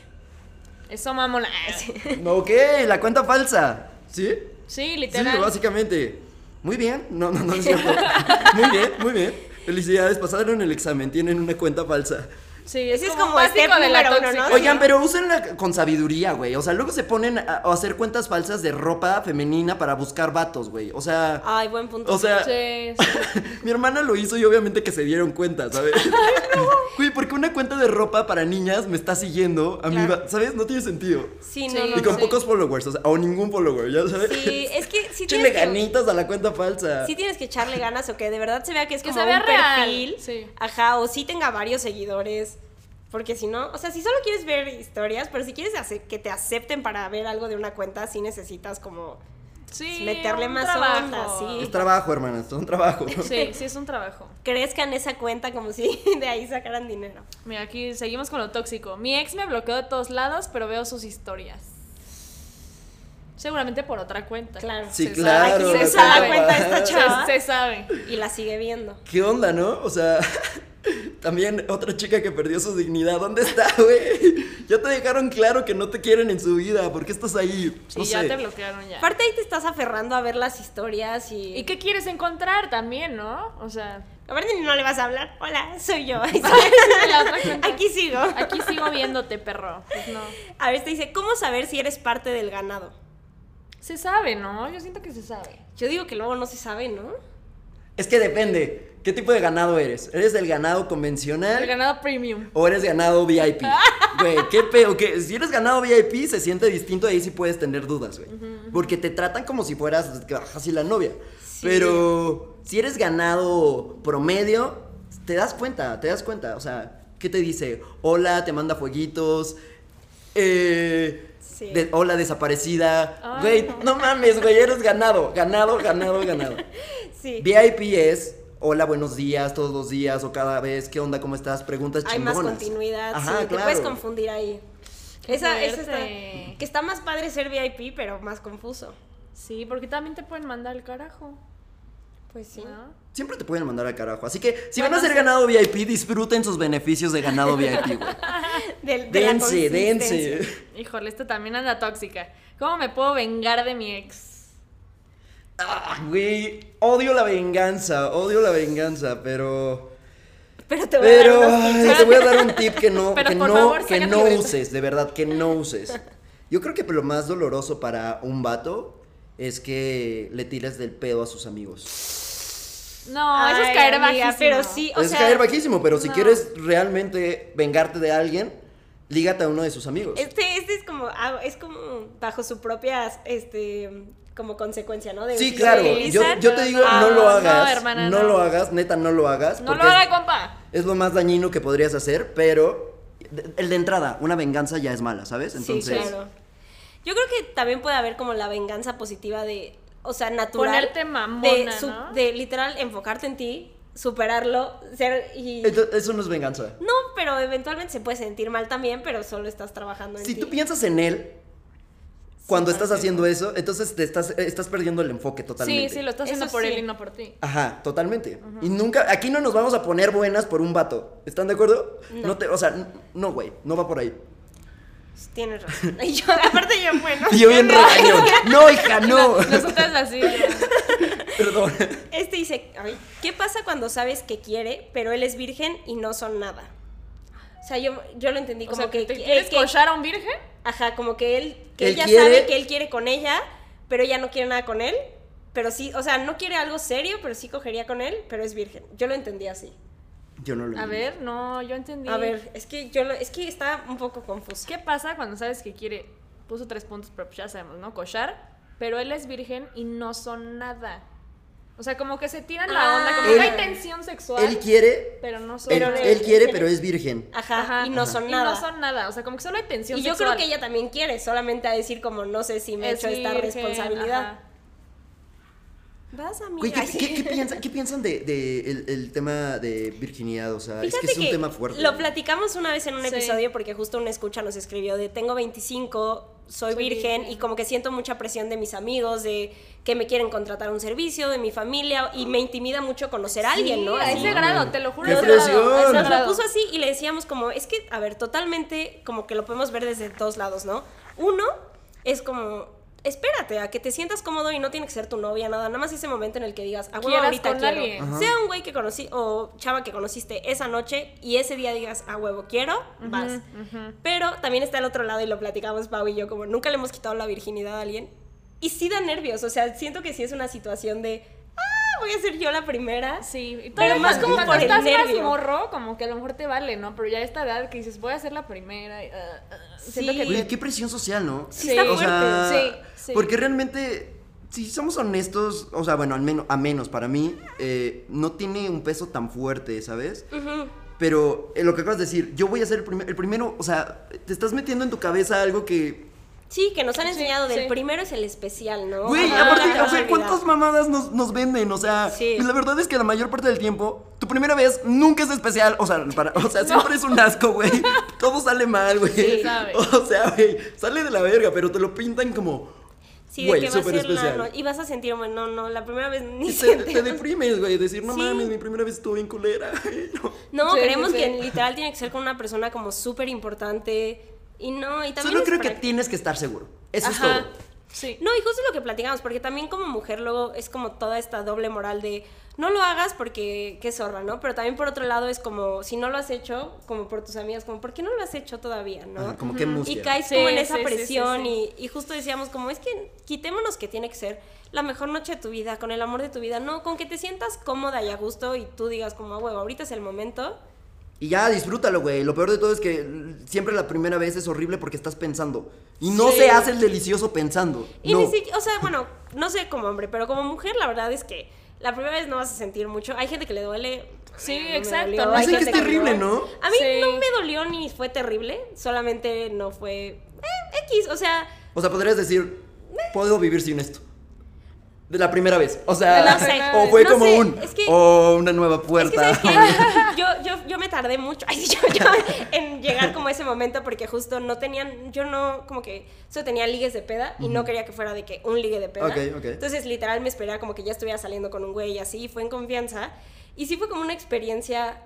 [SPEAKER 4] Eso, mamona.
[SPEAKER 1] Ok, la cuenta falsa. ¿Sí?
[SPEAKER 4] Sí,
[SPEAKER 1] Sí,
[SPEAKER 4] literal.
[SPEAKER 1] básicamente. Muy bien. No, no, no es cierto. muy bien, muy bien. Felicidades, pasaron el examen, tienen una cuenta falsa.
[SPEAKER 4] Sí, es
[SPEAKER 3] Ese es
[SPEAKER 4] como,
[SPEAKER 3] como
[SPEAKER 4] básico
[SPEAKER 3] step
[SPEAKER 4] de la
[SPEAKER 3] uno, ¿no?
[SPEAKER 1] Oigan, pero úsenla con sabiduría, güey. O sea, luego se ponen a, a hacer cuentas falsas de ropa femenina para buscar vatos, güey. O sea,
[SPEAKER 3] Ay, buen punto.
[SPEAKER 1] o sea,
[SPEAKER 4] Sí, sí.
[SPEAKER 1] mi hermana lo hizo y obviamente que se dieron cuenta, ¿sabes? Güey, porque una cuenta de ropa para niñas me está siguiendo a mí,
[SPEAKER 3] Claro.
[SPEAKER 1] va- ¿sabes? No tiene sentido.
[SPEAKER 3] sí,
[SPEAKER 4] Sí.
[SPEAKER 3] no, no,
[SPEAKER 1] Y con pocos followers, o sea, o ningún follower, ¿ya sabes?
[SPEAKER 3] Sí, es que sí que,
[SPEAKER 1] ganitas a la cuenta falsa.
[SPEAKER 3] sí tienes que echarle ganas o que de verdad se vea que es
[SPEAKER 4] Que
[SPEAKER 3] como
[SPEAKER 4] se vea
[SPEAKER 3] un
[SPEAKER 4] real,
[SPEAKER 3] perfil.
[SPEAKER 4] sí.
[SPEAKER 3] Ajá, o sí tenga varios seguidores. Porque si no, o sea, si solo quieres ver historias, pero si quieres que te acepten para ver algo de una cuenta, sí necesitas como
[SPEAKER 4] Sí,
[SPEAKER 3] meterle más
[SPEAKER 4] trabajo.
[SPEAKER 3] onda, sí.
[SPEAKER 1] Es trabajo, hermanas, es un trabajo.
[SPEAKER 4] Sí, sí es un trabajo.
[SPEAKER 3] crezcan esa cuenta como si de ahí sacaran dinero.
[SPEAKER 4] Mira, aquí seguimos con lo tóxico. Mi ex me bloqueó de todos lados, pero veo sus historias. Seguramente por otra cuenta.
[SPEAKER 3] Claro.
[SPEAKER 1] Sí,
[SPEAKER 4] Se
[SPEAKER 1] claro.
[SPEAKER 4] sabe,
[SPEAKER 3] Aquí
[SPEAKER 4] se
[SPEAKER 3] se
[SPEAKER 4] sabe.
[SPEAKER 3] cuenta esta
[SPEAKER 4] Se-
[SPEAKER 3] chava.
[SPEAKER 4] Se, sabe.
[SPEAKER 3] Y la sigue viendo.
[SPEAKER 1] ¿Qué onda, no? O sea, también otra chica que perdió su dignidad. ¿Dónde está, güey? Ya te dejaron claro que no te quieren en su vida. ¿Por qué estás ahí?
[SPEAKER 4] Sí,
[SPEAKER 1] No
[SPEAKER 4] ya
[SPEAKER 1] sé.
[SPEAKER 4] te bloquearon ya.
[SPEAKER 3] Aparte ahí te estás aferrando a ver las historias y...
[SPEAKER 4] ¿Y qué quieres encontrar también, no? O sea,
[SPEAKER 3] Aparte no le vas a hablar. Hola, soy yo. Aquí sigo.
[SPEAKER 4] aquí sigo viéndote, perro. Pues no.
[SPEAKER 3] A ver, te dice, ¿cómo saber si eres parte del ganado?
[SPEAKER 4] Se sabe, ¿no? Yo siento que se sabe.
[SPEAKER 3] Yo digo que luego no se sabe, ¿no?
[SPEAKER 1] Es que depende. ¿Qué tipo de ganado eres? ¿Eres del ganado convencional?
[SPEAKER 4] El ganado premium.
[SPEAKER 1] ¿O eres ganado VIP? Güey, qué peo, que si eres ganado VIP se siente distinto, ahí sí puedes tener dudas, güey. Porque te tratan como si fueras así la novia. Pero si eres ganado promedio, te das cuenta, te das cuenta. O sea, ¿qué te dice? Hola, te manda fueguitos.
[SPEAKER 3] Sí.
[SPEAKER 1] de- hola, desaparecida.
[SPEAKER 4] Ay,
[SPEAKER 1] Güey,
[SPEAKER 4] no.
[SPEAKER 1] no mames, güey, eres ganado, ganado, ganado, ganado.
[SPEAKER 3] Sí.
[SPEAKER 1] VIP es hola, buenos días, todos los días o cada vez, ¿qué onda, cómo estás? Preguntas
[SPEAKER 3] Hay más
[SPEAKER 1] chingonas.
[SPEAKER 3] continuidad,
[SPEAKER 1] Ajá,
[SPEAKER 3] sí, te
[SPEAKER 1] claro.
[SPEAKER 3] puedes confundir ahí. Esa, esa está, que está más padre ser VIP, pero más confuso.
[SPEAKER 4] Sí, porque también te pueden mandar el carajo.
[SPEAKER 3] Pues sí.
[SPEAKER 4] ¿no?
[SPEAKER 1] Siempre te pueden mandar al carajo. Así que si
[SPEAKER 3] Bueno,
[SPEAKER 1] van a ser
[SPEAKER 3] sí.
[SPEAKER 1] ganado VIP, disfruten sus beneficios de ganado VIP, güey.
[SPEAKER 3] De- de
[SPEAKER 1] dense, dense.
[SPEAKER 4] Híjole, esta también anda tóxica. ¿Cómo me puedo vengar de mi ex?
[SPEAKER 1] Ah, güey, odio la venganza, odio la venganza, pero...
[SPEAKER 3] Pero te voy a dar
[SPEAKER 1] ay, te voy a dar un tip que no, que no,
[SPEAKER 4] favor,
[SPEAKER 1] que no uses, de verdad, que no uses. Yo creo que lo más doloroso para un vato es que le tires del pedo a sus amigos.
[SPEAKER 4] No, eso es caer
[SPEAKER 3] amiga,
[SPEAKER 4] bajísimo.
[SPEAKER 3] Pero sí, o
[SPEAKER 1] es
[SPEAKER 3] sea,
[SPEAKER 1] caer bajísimo, pero si
[SPEAKER 4] no.
[SPEAKER 1] quieres realmente vengarte de alguien, lígate a uno de sus amigos.
[SPEAKER 3] Este, este es como, ah, es como bajo su propia, este, como consecuencia, ¿no? De
[SPEAKER 1] Sí, claro. Yo, te digo,
[SPEAKER 3] ah,
[SPEAKER 1] no lo
[SPEAKER 4] no,
[SPEAKER 1] hagas.
[SPEAKER 4] hermana,
[SPEAKER 1] no,
[SPEAKER 4] no.
[SPEAKER 1] lo hagas, neta, no lo hagas.
[SPEAKER 4] No lo
[SPEAKER 1] porque
[SPEAKER 4] haga,
[SPEAKER 1] es-
[SPEAKER 4] compa.
[SPEAKER 1] es lo más dañino que podrías hacer, pero el de entrada, una venganza ya es mala, ¿sabes? Entonces,
[SPEAKER 3] Sí, claro. Yo creo que también puede haber como la venganza positiva de, o sea, natural.
[SPEAKER 4] Ponerte mamona,
[SPEAKER 3] de, su-
[SPEAKER 4] ¿no?
[SPEAKER 3] de literal enfocarte en ti, superarlo, ser y...
[SPEAKER 1] eso no es venganza.
[SPEAKER 3] No, pero eventualmente se puede sentir mal también, pero solo estás trabajando en
[SPEAKER 1] Si
[SPEAKER 3] ti.
[SPEAKER 1] tú piensas en él cuando
[SPEAKER 3] Sí,
[SPEAKER 1] estás
[SPEAKER 3] sí.
[SPEAKER 1] haciendo eso, entonces te estás, estás perdiendo el enfoque totalmente.
[SPEAKER 4] Sí, sí, lo estás haciendo
[SPEAKER 3] Eso
[SPEAKER 4] por
[SPEAKER 3] sí.
[SPEAKER 4] él y no por ti.
[SPEAKER 1] Ajá, totalmente. Y nunca, aquí no nos vamos a poner buenas por un vato. ¿Están de acuerdo?
[SPEAKER 3] No.
[SPEAKER 1] te, o sea, no, güey, no va por ahí.
[SPEAKER 3] Tienes razón. Y yo, aparte yo, bueno.
[SPEAKER 1] Y yo bien regañón. No, hija, no.
[SPEAKER 4] Nosotras así. ya.
[SPEAKER 1] Perdón.
[SPEAKER 3] Este dice, ay, ¿qué pasa cuando sabes que quiere, pero él es virgen y no son nada? O sea, yo, yo lo entendí
[SPEAKER 4] O
[SPEAKER 3] como
[SPEAKER 4] sea,
[SPEAKER 3] que,
[SPEAKER 4] ¿te
[SPEAKER 3] que-
[SPEAKER 4] quieres
[SPEAKER 3] que-
[SPEAKER 4] cochar a un virgen?
[SPEAKER 3] Ajá, como que él, que
[SPEAKER 1] Él
[SPEAKER 3] ella
[SPEAKER 1] quiere-
[SPEAKER 3] sabe que él quiere con ella, pero ella no quiere nada con él. Pero sí, o sea, no quiere algo serio, pero sí cogería con él, pero es virgen. Yo lo entendí así.
[SPEAKER 1] Yo no lo
[SPEAKER 4] A
[SPEAKER 1] entendí.
[SPEAKER 4] ver, no, yo entendí.
[SPEAKER 3] A ver, es que yo lo, es que está un poco confuso.
[SPEAKER 4] ¿Qué pasa cuando sabes que quiere? Puso tres puntos, pero pues ya sabemos, ¿no? Cochar, pero él es virgen y no son nada. O sea, como que se tiran la
[SPEAKER 3] Ah.
[SPEAKER 4] onda, como
[SPEAKER 1] Él-
[SPEAKER 4] que hay tensión sexual,
[SPEAKER 1] Él quiere,
[SPEAKER 4] pero no son
[SPEAKER 1] él,
[SPEAKER 4] nada.
[SPEAKER 1] él quiere, pero es virgen.
[SPEAKER 3] Ajá,
[SPEAKER 4] Ajá.
[SPEAKER 3] y no
[SPEAKER 4] Ajá.
[SPEAKER 3] son
[SPEAKER 4] Y
[SPEAKER 3] nada.
[SPEAKER 4] no son nada, o sea, como que solo hay tensión
[SPEAKER 3] Y yo
[SPEAKER 4] sexual.
[SPEAKER 3] creo que ella también quiere, solamente a decir como no sé si me he hecho esta responsabilidad.
[SPEAKER 4] ajá.
[SPEAKER 3] Vas, amiga.
[SPEAKER 1] Güey, ¿qué, piensan, qué piensan de, de el, el tema de virginidad? O sea, es
[SPEAKER 3] Fíjate
[SPEAKER 1] que es un tema fuerte.
[SPEAKER 3] Lo platicamos una vez en un
[SPEAKER 4] Sí.
[SPEAKER 3] episodio porque justo una escucha nos escribió de tengo 25, soy,
[SPEAKER 4] Soy
[SPEAKER 3] virgen,
[SPEAKER 4] virgen.
[SPEAKER 3] y como que siento mucha presión de mis amigos, de que me quieren contratar un servicio, de mi familia y me intimida mucho conocer a alguien, ¿no?
[SPEAKER 4] A ese grado, te lo juro.
[SPEAKER 1] ¡Qué
[SPEAKER 4] a ese grado, a ese
[SPEAKER 1] presión!
[SPEAKER 3] Nos lo puso así y le decíamos como, es que, a ver, totalmente como que lo podemos ver desde dos lados, ¿no? Uno es como, espérate a que te sientas cómodo y no tiene que ser tu novia, nada, nada más ese momento en el que digas, a huevo
[SPEAKER 4] Quieras
[SPEAKER 3] ahorita quiero. Sea un güey que conocí o chava que conociste esa noche y ese día digas, a huevo quiero, vas. Pero también está el otro lado y lo platicamos Pau y yo, como nunca le hemos quitado la virginidad a alguien. Y sí da nervios, o sea, siento que sí es una situación de, ah, voy a ser yo la primera.
[SPEAKER 4] Sí, y
[SPEAKER 3] Pero más como
[SPEAKER 4] cuando
[SPEAKER 3] por el
[SPEAKER 4] estás más morro, como que a lo mejor te vale, ¿no? Pero ya a esta edad que dices, voy a ser la primera. y, ah, siento
[SPEAKER 3] Sí.
[SPEAKER 4] que te-
[SPEAKER 1] qué presión social, ¿no?
[SPEAKER 3] Sí, está
[SPEAKER 1] o sea,
[SPEAKER 4] sí, sí.
[SPEAKER 1] Porque realmente, si somos honestos, o sea, bueno, al menos, a menos para mí, eh, no tiene un peso tan fuerte, ¿sabes? Pero eh, lo que acabas de decir, yo voy a ser el, primer- el primero, o sea, te estás metiendo en tu cabeza algo que...
[SPEAKER 3] Sí, que nos han enseñado del
[SPEAKER 4] sí.
[SPEAKER 3] primero es el especial, ¿no?
[SPEAKER 1] Güey, aparte, o sea. ¿cuántas mamadas nos, nos venden? O sea,
[SPEAKER 3] Sí.
[SPEAKER 1] y la verdad es que la mayor parte del tiempo, tu primera vez nunca es especial. O sea, para, o sea siempre es un asco, güey. Todo sale mal, güey.
[SPEAKER 4] Sí, sabe.
[SPEAKER 1] O sea, güey, sale de la verga, pero te lo pintan como.
[SPEAKER 3] Sí,
[SPEAKER 1] Güey,
[SPEAKER 3] de que va a
[SPEAKER 1] súper
[SPEAKER 3] ser la
[SPEAKER 1] especial.
[SPEAKER 3] no- y vas a sentir, bueno, no, no, la primera vez ni
[SPEAKER 1] Te, te deprimes, güey, decir, no
[SPEAKER 3] Sí.
[SPEAKER 1] mames, mi primera vez estuvo bien culera. No.
[SPEAKER 3] No,
[SPEAKER 4] Sí,
[SPEAKER 3] creemos
[SPEAKER 4] sí,
[SPEAKER 3] que literal tiene que ser con una persona como súper importante. Y no, y también.
[SPEAKER 1] Solo creo que tienes que estar seguro. Eso es todo.
[SPEAKER 4] Sí.
[SPEAKER 3] No, y justo lo que platicamos, porque también como mujer luego es como toda esta doble moral de no lo hagas porque qué zorra, ¿no? Pero también por otro lado es como si no lo has hecho, como por tus amigas, como ¿por qué no lo has hecho todavía, no?
[SPEAKER 1] Ajá, como que mustia.
[SPEAKER 3] Y caes
[SPEAKER 4] Sí,
[SPEAKER 3] como en esa
[SPEAKER 4] sí, sí, sí,
[SPEAKER 3] presión
[SPEAKER 4] sí.
[SPEAKER 3] Y, y justo decíamos como es que quitémonos que tiene que ser la mejor noche de tu vida, con el amor de tu vida, no, con que te sientas cómoda y a gusto y tú digas como, "Ah, huevo, ahorita es el momento.
[SPEAKER 1] Y ya, disfrútalo, güey. Lo peor de todo es que siempre la primera vez es horrible porque estás pensando. Y no
[SPEAKER 3] Sí.
[SPEAKER 1] se hace el delicioso pensando.
[SPEAKER 3] Y
[SPEAKER 1] no.
[SPEAKER 3] ni siquiera, o sea, bueno, no sé como hombre, pero como mujer la verdad es que la primera vez no vas a sentir mucho. Hay gente que le duele.
[SPEAKER 4] Sí,
[SPEAKER 3] no
[SPEAKER 4] exacto, ¿no?
[SPEAKER 1] Dicen que es terrible,
[SPEAKER 3] no.
[SPEAKER 1] ¿no?
[SPEAKER 3] A mí
[SPEAKER 4] Sí.
[SPEAKER 3] no me dolió ni fue terrible, solamente no fue eh, X, o sea,
[SPEAKER 1] O sea, podrías decir, puedo vivir sin esto. De la primera vez. O sea,
[SPEAKER 3] No sé,
[SPEAKER 1] o fue
[SPEAKER 3] no
[SPEAKER 1] como
[SPEAKER 3] sé,
[SPEAKER 1] un.
[SPEAKER 3] es que-
[SPEAKER 1] o una nueva
[SPEAKER 3] es que
[SPEAKER 1] puerta.
[SPEAKER 3] ¿sabes qué? yo, yo, yo me tardé mucho ay, yo, en llegar como a ese momento porque justo no tenían, yo no, como que solo tenía ligues de peda y no quería que fuera de que un ligue de peda.
[SPEAKER 1] Ok, ok.
[SPEAKER 3] Entonces literal me esperaba como que ya estuviera saliendo con un güey y así, y fue en confianza. Y sí fue como una experiencia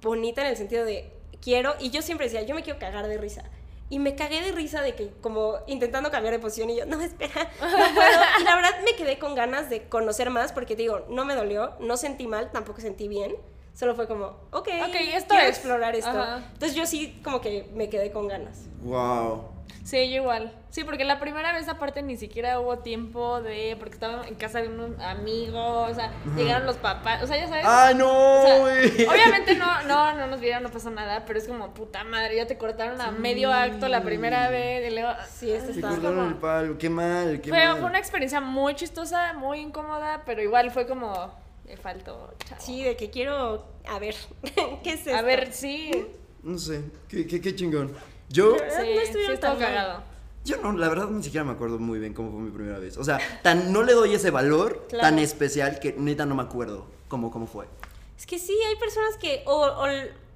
[SPEAKER 3] bonita en el sentido de quiero, y yo siempre decía, yo me quiero cagar de risa. Y me cagué de risa de que como intentando cambiar de posición y yo, no, espera, no puedo. Y la verdad me quedé con ganas de conocer más porque te digo, no me dolió, no sentí mal, tampoco sentí bien. Solo fue como, ok,
[SPEAKER 4] Ok, esto
[SPEAKER 3] quiero
[SPEAKER 4] es.
[SPEAKER 3] explorar esto.
[SPEAKER 4] Ajá.
[SPEAKER 3] Entonces yo sí como que me quedé con ganas.
[SPEAKER 1] wow.
[SPEAKER 4] Sí, yo igual. Sí, porque la primera vez aparte ni siquiera hubo tiempo de... Porque estaba en casa de un amigo, o sea, llegaron los papás, o sea, ya sabes.
[SPEAKER 1] ¡Ay, no!
[SPEAKER 4] O sea,
[SPEAKER 1] güey!
[SPEAKER 4] obviamente no, no, no nos vieron, no pasó nada, pero es como, puta madre, ya te cortaron a medio acto la primera vez. Y luego,
[SPEAKER 3] Sí, esto
[SPEAKER 1] Me
[SPEAKER 3] está
[SPEAKER 1] cortaron el palo. Qué mal, qué
[SPEAKER 4] fue,
[SPEAKER 1] mal.
[SPEAKER 4] fue una experiencia muy chistosa, muy incómoda, pero igual fue como, me faltó, chavo.
[SPEAKER 3] Sí, de que quiero, a ver, ¿qué es esto?
[SPEAKER 4] A ver, sí.
[SPEAKER 1] No sé, qué, qué, qué chingón. Yo,
[SPEAKER 4] Sí,
[SPEAKER 3] no
[SPEAKER 4] sí
[SPEAKER 3] estuvieron tan
[SPEAKER 4] cagado.
[SPEAKER 1] yo no, la verdad ni siquiera me acuerdo muy bien cómo fue mi primera vez. O sea, tan no le doy ese valor
[SPEAKER 3] Claro.
[SPEAKER 1] tan especial que neta no me acuerdo cómo, cómo fue.
[SPEAKER 3] Es que sí, hay personas que o, o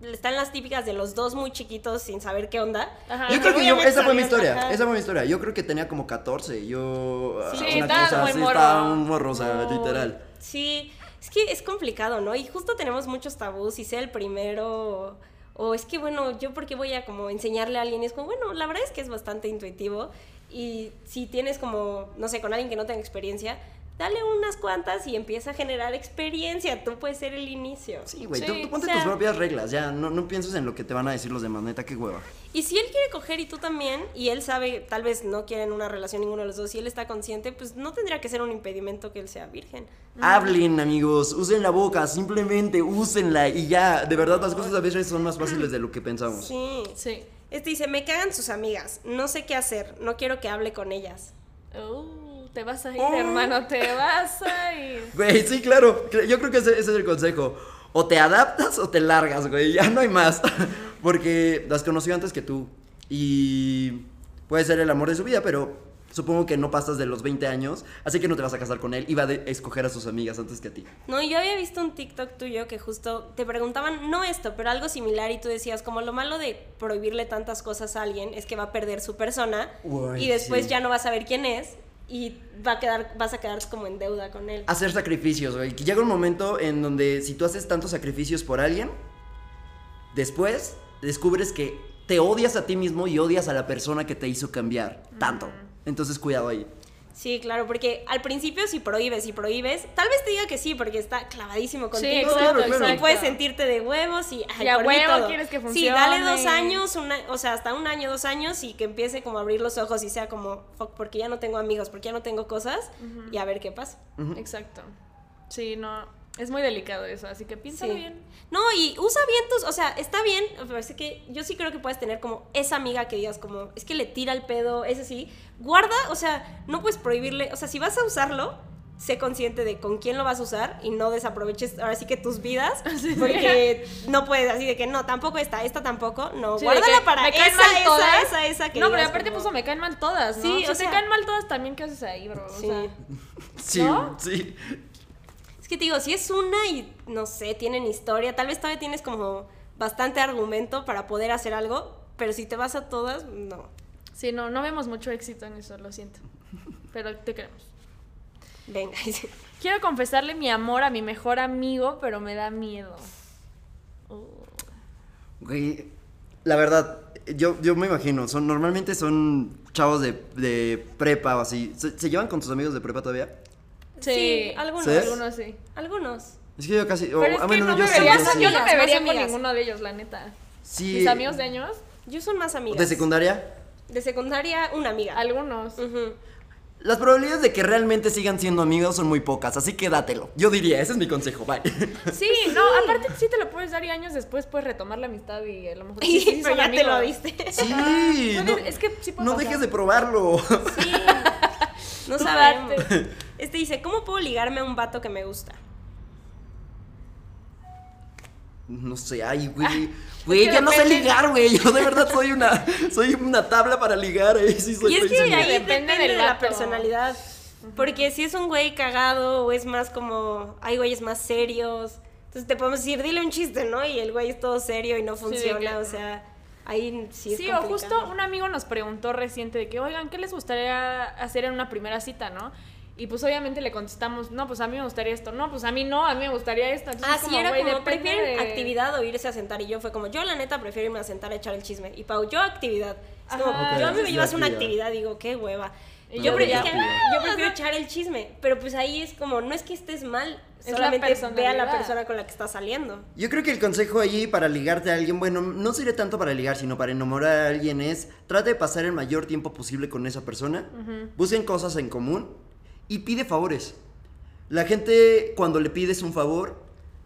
[SPEAKER 3] están las típicas de los dos muy chiquitos sin saber qué onda.
[SPEAKER 4] Ajá.
[SPEAKER 1] Yo creo que yo, esa fue mi historia,
[SPEAKER 3] ajá.
[SPEAKER 1] esa fue mi historia. Yo creo que tenía como 14, yo...
[SPEAKER 4] Sí,
[SPEAKER 1] ah, una
[SPEAKER 4] estabas
[SPEAKER 1] cosa
[SPEAKER 4] muy
[SPEAKER 1] así,
[SPEAKER 4] morro.
[SPEAKER 1] estaba un morro, o sea,
[SPEAKER 4] Muy.
[SPEAKER 1] literal.
[SPEAKER 3] Sí, es que es complicado, ¿no? Y justo tenemos muchos tabús y ser el primero... O es que, bueno, yo porque voy a como enseñarle a alguien, es como, bueno, la verdad es que es bastante intuitivo. Y si tienes como, no sé, con alguien que no tenga experiencia, dale unas cuantas y empieza a generar experiencia. Tú puedes ser el inicio.
[SPEAKER 1] Sí, güey,
[SPEAKER 4] Sí,
[SPEAKER 1] tú, tú ponte
[SPEAKER 3] o sea-
[SPEAKER 1] tus propias reglas, ya, no, no pienses en lo que te van a decir los demás, neta, qué hueva.
[SPEAKER 3] Y si él quiere coger y tú también, y él sabe, tal vez no quieren una relación ninguno de los dos, y él está consciente, pues no tendría que ser un impedimento que él sea virgen.
[SPEAKER 1] Hablen, amigos, usen la boca, simplemente úsenla y ya, de verdad las cosas a veces son más fáciles de lo que pensamos.
[SPEAKER 3] Sí.
[SPEAKER 4] Sí.
[SPEAKER 3] Este dice, me cagan sus amigas, no sé qué hacer, no quiero que hable con ellas.
[SPEAKER 4] Uh, te vas a ir,
[SPEAKER 1] Oh.
[SPEAKER 4] hermano, te vas a ir.
[SPEAKER 1] Güey, sí, claro, yo creo que ese, ese es el consejo. O te adaptas o te largas, güey, ya no hay más. Porque las conoció antes que tú y puede ser el amor de su vida, pero supongo que no pasas de los 20 años, así que no te vas a casar con él y va a escoger a sus amigas antes que a ti.
[SPEAKER 3] No, yo había visto un TikTok tuyo que justo te preguntaban, no esto, pero algo similar, y tú decías, como lo malo de prohibirle tantas cosas a alguien es que va a perder su persona
[SPEAKER 1] Uy,
[SPEAKER 3] y después
[SPEAKER 1] sí.
[SPEAKER 3] ya no vas a ver quién es y va a quedar, vas a quedar como en deuda con él.
[SPEAKER 1] Hacer sacrificios, güey. Llega un momento en donde si tú haces tantos sacrificios por alguien, después descubres que te odias a ti mismo y odias a la persona que te hizo cambiar tanto. Entonces cuidado ahí.
[SPEAKER 3] Sí, claro, porque al principio si prohíbes y prohíbes, tal vez te diga que sí, porque está clavadísimo contigo.
[SPEAKER 4] exacto,
[SPEAKER 1] Claro, claro.
[SPEAKER 3] Y
[SPEAKER 4] exacto.
[SPEAKER 3] puedes sentirte de huevos y, ay,
[SPEAKER 4] Y a huevo
[SPEAKER 3] todo.
[SPEAKER 4] quieres que
[SPEAKER 3] Sí, dale dos
[SPEAKER 4] funcione.
[SPEAKER 3] años, una- o sea, hasta un año, dos años y que empiece como a abrir los ojos y sea como, fuck, porque ya no tengo amigos, porque ya no tengo cosas y a ver qué pasa.
[SPEAKER 4] Exacto. Sí, no, es muy delicado eso, así que piénsalo
[SPEAKER 3] Sí.
[SPEAKER 4] bien.
[SPEAKER 3] No, y usa bien tus, o sea, está bien, me parece que yo sí creo que puedes tener como esa amiga que digas como, es que le tira el pedo, es así, guarda, o sea, no puedes prohibirle, o sea, si vas a usarlo, sé consciente de con quién lo vas a usar y no desaproveches ahora sí que tus vidas, porque no puedes así de que no, tampoco esta, esta tampoco, no,
[SPEAKER 4] Sí,
[SPEAKER 3] guárdala
[SPEAKER 4] que
[SPEAKER 3] para
[SPEAKER 4] me
[SPEAKER 3] esa,
[SPEAKER 4] caen mal
[SPEAKER 3] esa,
[SPEAKER 4] todas.
[SPEAKER 3] esa, esa, que
[SPEAKER 4] No, pero aparte
[SPEAKER 3] como-
[SPEAKER 4] puso me caen mal todas, ¿no?
[SPEAKER 3] Sí,
[SPEAKER 4] si
[SPEAKER 3] o
[SPEAKER 4] te
[SPEAKER 3] sea-
[SPEAKER 4] caen mal todas, también qué haces ahí, bro. O
[SPEAKER 3] Sí.
[SPEAKER 4] sea,
[SPEAKER 1] Sí,
[SPEAKER 4] ¿No?
[SPEAKER 1] sí.
[SPEAKER 3] Es que te digo, si es una y no sé, tienen historia, tal vez todavía tienes como bastante argumento para poder hacer algo, pero si te vas a todas, no.
[SPEAKER 4] Sí, no, no vemos mucho éxito en eso, lo siento. pero te queremos.
[SPEAKER 3] Venga.
[SPEAKER 4] Quiero confesarle mi amor a mi mejor amigo, pero me da miedo. Oh.
[SPEAKER 1] Güey, la verdad, yo, yo me imagino, son, normalmente son chavos de, de prepa o así. ¿Se, se llevan con tus amigos de prepa todavía?
[SPEAKER 4] Sí,
[SPEAKER 3] Sí, algunos.
[SPEAKER 1] ¿Sí?
[SPEAKER 4] Algunos sí.
[SPEAKER 3] Algunos.
[SPEAKER 1] Es que yo casi. o-
[SPEAKER 4] Pero es
[SPEAKER 1] ah,
[SPEAKER 4] que no
[SPEAKER 1] yo
[SPEAKER 4] me vería,
[SPEAKER 1] yo sí.
[SPEAKER 4] yo no me vería con ninguno de ellos, la neta.
[SPEAKER 1] Sí.
[SPEAKER 4] Mis amigos de años,
[SPEAKER 3] Yo son más amigas.
[SPEAKER 1] ¿De secundaria?
[SPEAKER 3] De secundaria, una amiga.
[SPEAKER 4] algunos.
[SPEAKER 1] Las probabilidades de que realmente sigan siendo amigos son muy pocas, así que dátelo. Yo diría, ese es mi consejo, bye.
[SPEAKER 4] Sí, no, aparte sí te lo puedes dar y años después puedes retomar la amistad y a lo mejor sí, sí
[SPEAKER 3] pero ya te lo diste.
[SPEAKER 1] Sí,
[SPEAKER 4] Puede-
[SPEAKER 1] no,
[SPEAKER 4] es que sí
[SPEAKER 1] no
[SPEAKER 4] pasar.
[SPEAKER 1] dejes de probarlo.
[SPEAKER 3] Sí. No sabemos. Este dice, ¿cómo puedo ligarme a un vato que me gusta?
[SPEAKER 1] No sé, ay, güey. Güey, yo no sé ligar, güey. Yo de verdad soy una, soy una tabla para ligar. Ahí sí soy
[SPEAKER 3] Y es que ahí
[SPEAKER 4] Depende
[SPEAKER 3] depende, de la
[SPEAKER 4] vato.
[SPEAKER 3] personalidad. Porque si es un güey cagado o es más como, hay güeyes más serios, entonces te podemos decir, dile un chiste, ¿no? Y el güey es todo serio y no funciona,
[SPEAKER 4] que-
[SPEAKER 3] o sea, ahí sí es
[SPEAKER 4] Sí, o justo un amigo nos preguntó reciente de que, oigan, ¿qué les gustaría hacer en una primera cita, no? Y pues obviamente le contestamos, no, pues a mí me gustaría esto, no, pues a mí no, a mí me gustaría esto. Entonces,
[SPEAKER 3] Ah,
[SPEAKER 4] es
[SPEAKER 3] sí, era
[SPEAKER 4] güey,
[SPEAKER 3] como, prefieren
[SPEAKER 4] de-
[SPEAKER 3] actividad o irse a sentar. Y yo fue como, yo la neta prefiero irme a sentar a echar el chisme. Y Pau, yo actividad. Es como,
[SPEAKER 4] Ajá.
[SPEAKER 3] yo a mí me llevas una
[SPEAKER 1] actividad.
[SPEAKER 3] digo, qué hueva.
[SPEAKER 4] Y
[SPEAKER 3] yo,
[SPEAKER 4] yo
[SPEAKER 3] pre-
[SPEAKER 4] diría,
[SPEAKER 3] es que
[SPEAKER 1] actividad.
[SPEAKER 3] yo prefiero echar el chisme, pero pues ahí es como, no es que estés mal,
[SPEAKER 4] Es la
[SPEAKER 3] solamente ve a la persona con la que estás saliendo.
[SPEAKER 1] Yo creo que el consejo ahí para ligarte a alguien, bueno, no sería tanto para ligar, sino para enamorar a alguien es trata de pasar el mayor tiempo posible con esa persona, busquen cosas en común y pide favores. La gente cuando le pides un favor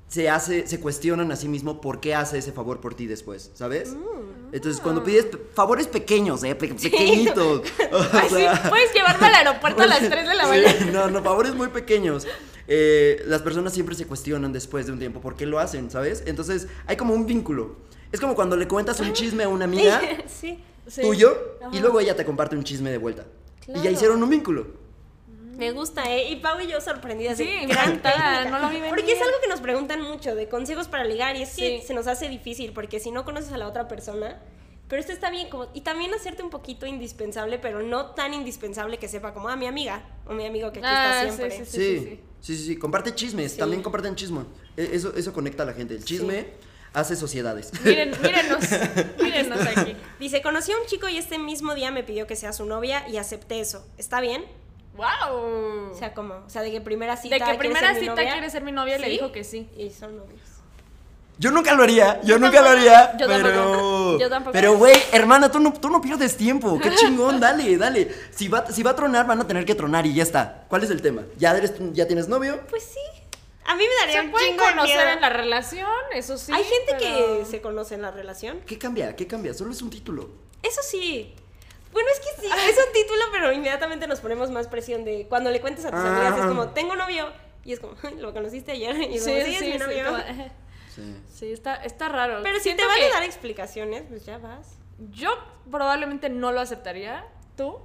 [SPEAKER 1] se hace, se cuestionan a sí mismo por qué hace ese favor por ti después, ¿sabes? Entonces cuando pides favores pequeños, eh, pe- pequeñitos, o
[SPEAKER 4] puedes llevarme al aeropuerto a las 3 de la mañana.
[SPEAKER 1] Sí, no, no, favores muy pequeños. Eh, las personas siempre se cuestionan después de un tiempo por qué lo hacen, ¿sabes? Entonces hay como un vínculo. Es como cuando le cuentas un chisme a una amiga
[SPEAKER 3] sí.
[SPEAKER 1] Tuyo y luego ella te comparte un chisme de vuelta. Y ya
[SPEAKER 3] Claro.
[SPEAKER 1] hicieron un vínculo.
[SPEAKER 3] Me gusta, ¿eh? Y Pau y yo sorprendidas. de
[SPEAKER 4] Sí,
[SPEAKER 3] gran técnica.
[SPEAKER 4] no lo vi venir.
[SPEAKER 3] Porque es algo que nos preguntan mucho, de consejos para ligar. Y es que
[SPEAKER 4] Sí.
[SPEAKER 3] se nos hace difícil, porque si no conoces a la otra persona. Pero esto está bien, como, y también hacerte un poquito indispensable, pero no tan indispensable que sepa como, ah, mi amiga, o mi amigo que aquí
[SPEAKER 4] Ah,
[SPEAKER 3] está siempre.
[SPEAKER 4] sí,
[SPEAKER 1] Sí,
[SPEAKER 4] sí,
[SPEAKER 1] sí, sí, sí. Comparte chismes,
[SPEAKER 3] Sí.
[SPEAKER 1] también comparten chisme. Eso, eso conecta a la gente. El chisme hace sociedades.
[SPEAKER 4] Miren, mírenos, mírenos aquí.
[SPEAKER 3] Dice, conocí a un chico y este mismo día me pidió que sea su novia y acepté eso. ¿Está bien?
[SPEAKER 4] ¡Wow!
[SPEAKER 3] O sea, como, o sea, de que primera cita.
[SPEAKER 4] de que
[SPEAKER 3] ¿quieres
[SPEAKER 4] primera cita quiere ser mi novia y le dijo que sí.
[SPEAKER 3] Y son novios.
[SPEAKER 1] Yo nunca lo haría, yo,
[SPEAKER 4] Yo
[SPEAKER 1] nunca lo haría,
[SPEAKER 4] yo
[SPEAKER 1] pero...
[SPEAKER 4] tampoco, yo tampoco.
[SPEAKER 1] Pero, güey, hermana, tú no, tú no pierdes tiempo, qué chingón, dale, dale. Si va, si va a tronar, van a tener que tronar y ya está. ¿Cuál es el tema? ¿Ya, eres, ya tienes novio?
[SPEAKER 3] Pues sí. A mí me daría
[SPEAKER 4] Se
[SPEAKER 3] un
[SPEAKER 4] pueden
[SPEAKER 3] chingo de
[SPEAKER 4] conocer
[SPEAKER 3] miedo.
[SPEAKER 4] en la relación, eso sí.
[SPEAKER 3] Hay gente
[SPEAKER 4] pero-
[SPEAKER 3] que se conoce en la relación.
[SPEAKER 1] ¿Qué cambia? ¿Qué cambia? Solo es un título.
[SPEAKER 3] Eso sí. Bueno, es que sí, es un título, pero inmediatamente nos ponemos más presión de cuando le cuentes a tus
[SPEAKER 1] Ah.
[SPEAKER 3] amigas es como, tengo novio. Y es como, lo conociste ayer. Y es
[SPEAKER 4] Sí,
[SPEAKER 3] como,
[SPEAKER 4] sí,
[SPEAKER 3] sí, es mi
[SPEAKER 4] sí,
[SPEAKER 3] novio.
[SPEAKER 1] Sí.
[SPEAKER 4] sí, está, está raro.
[SPEAKER 3] Pero si
[SPEAKER 4] Siento
[SPEAKER 3] te van
[SPEAKER 4] que
[SPEAKER 3] a dar explicaciones, pues ya vas.
[SPEAKER 4] Yo probablemente no lo aceptaría. ¿Tú?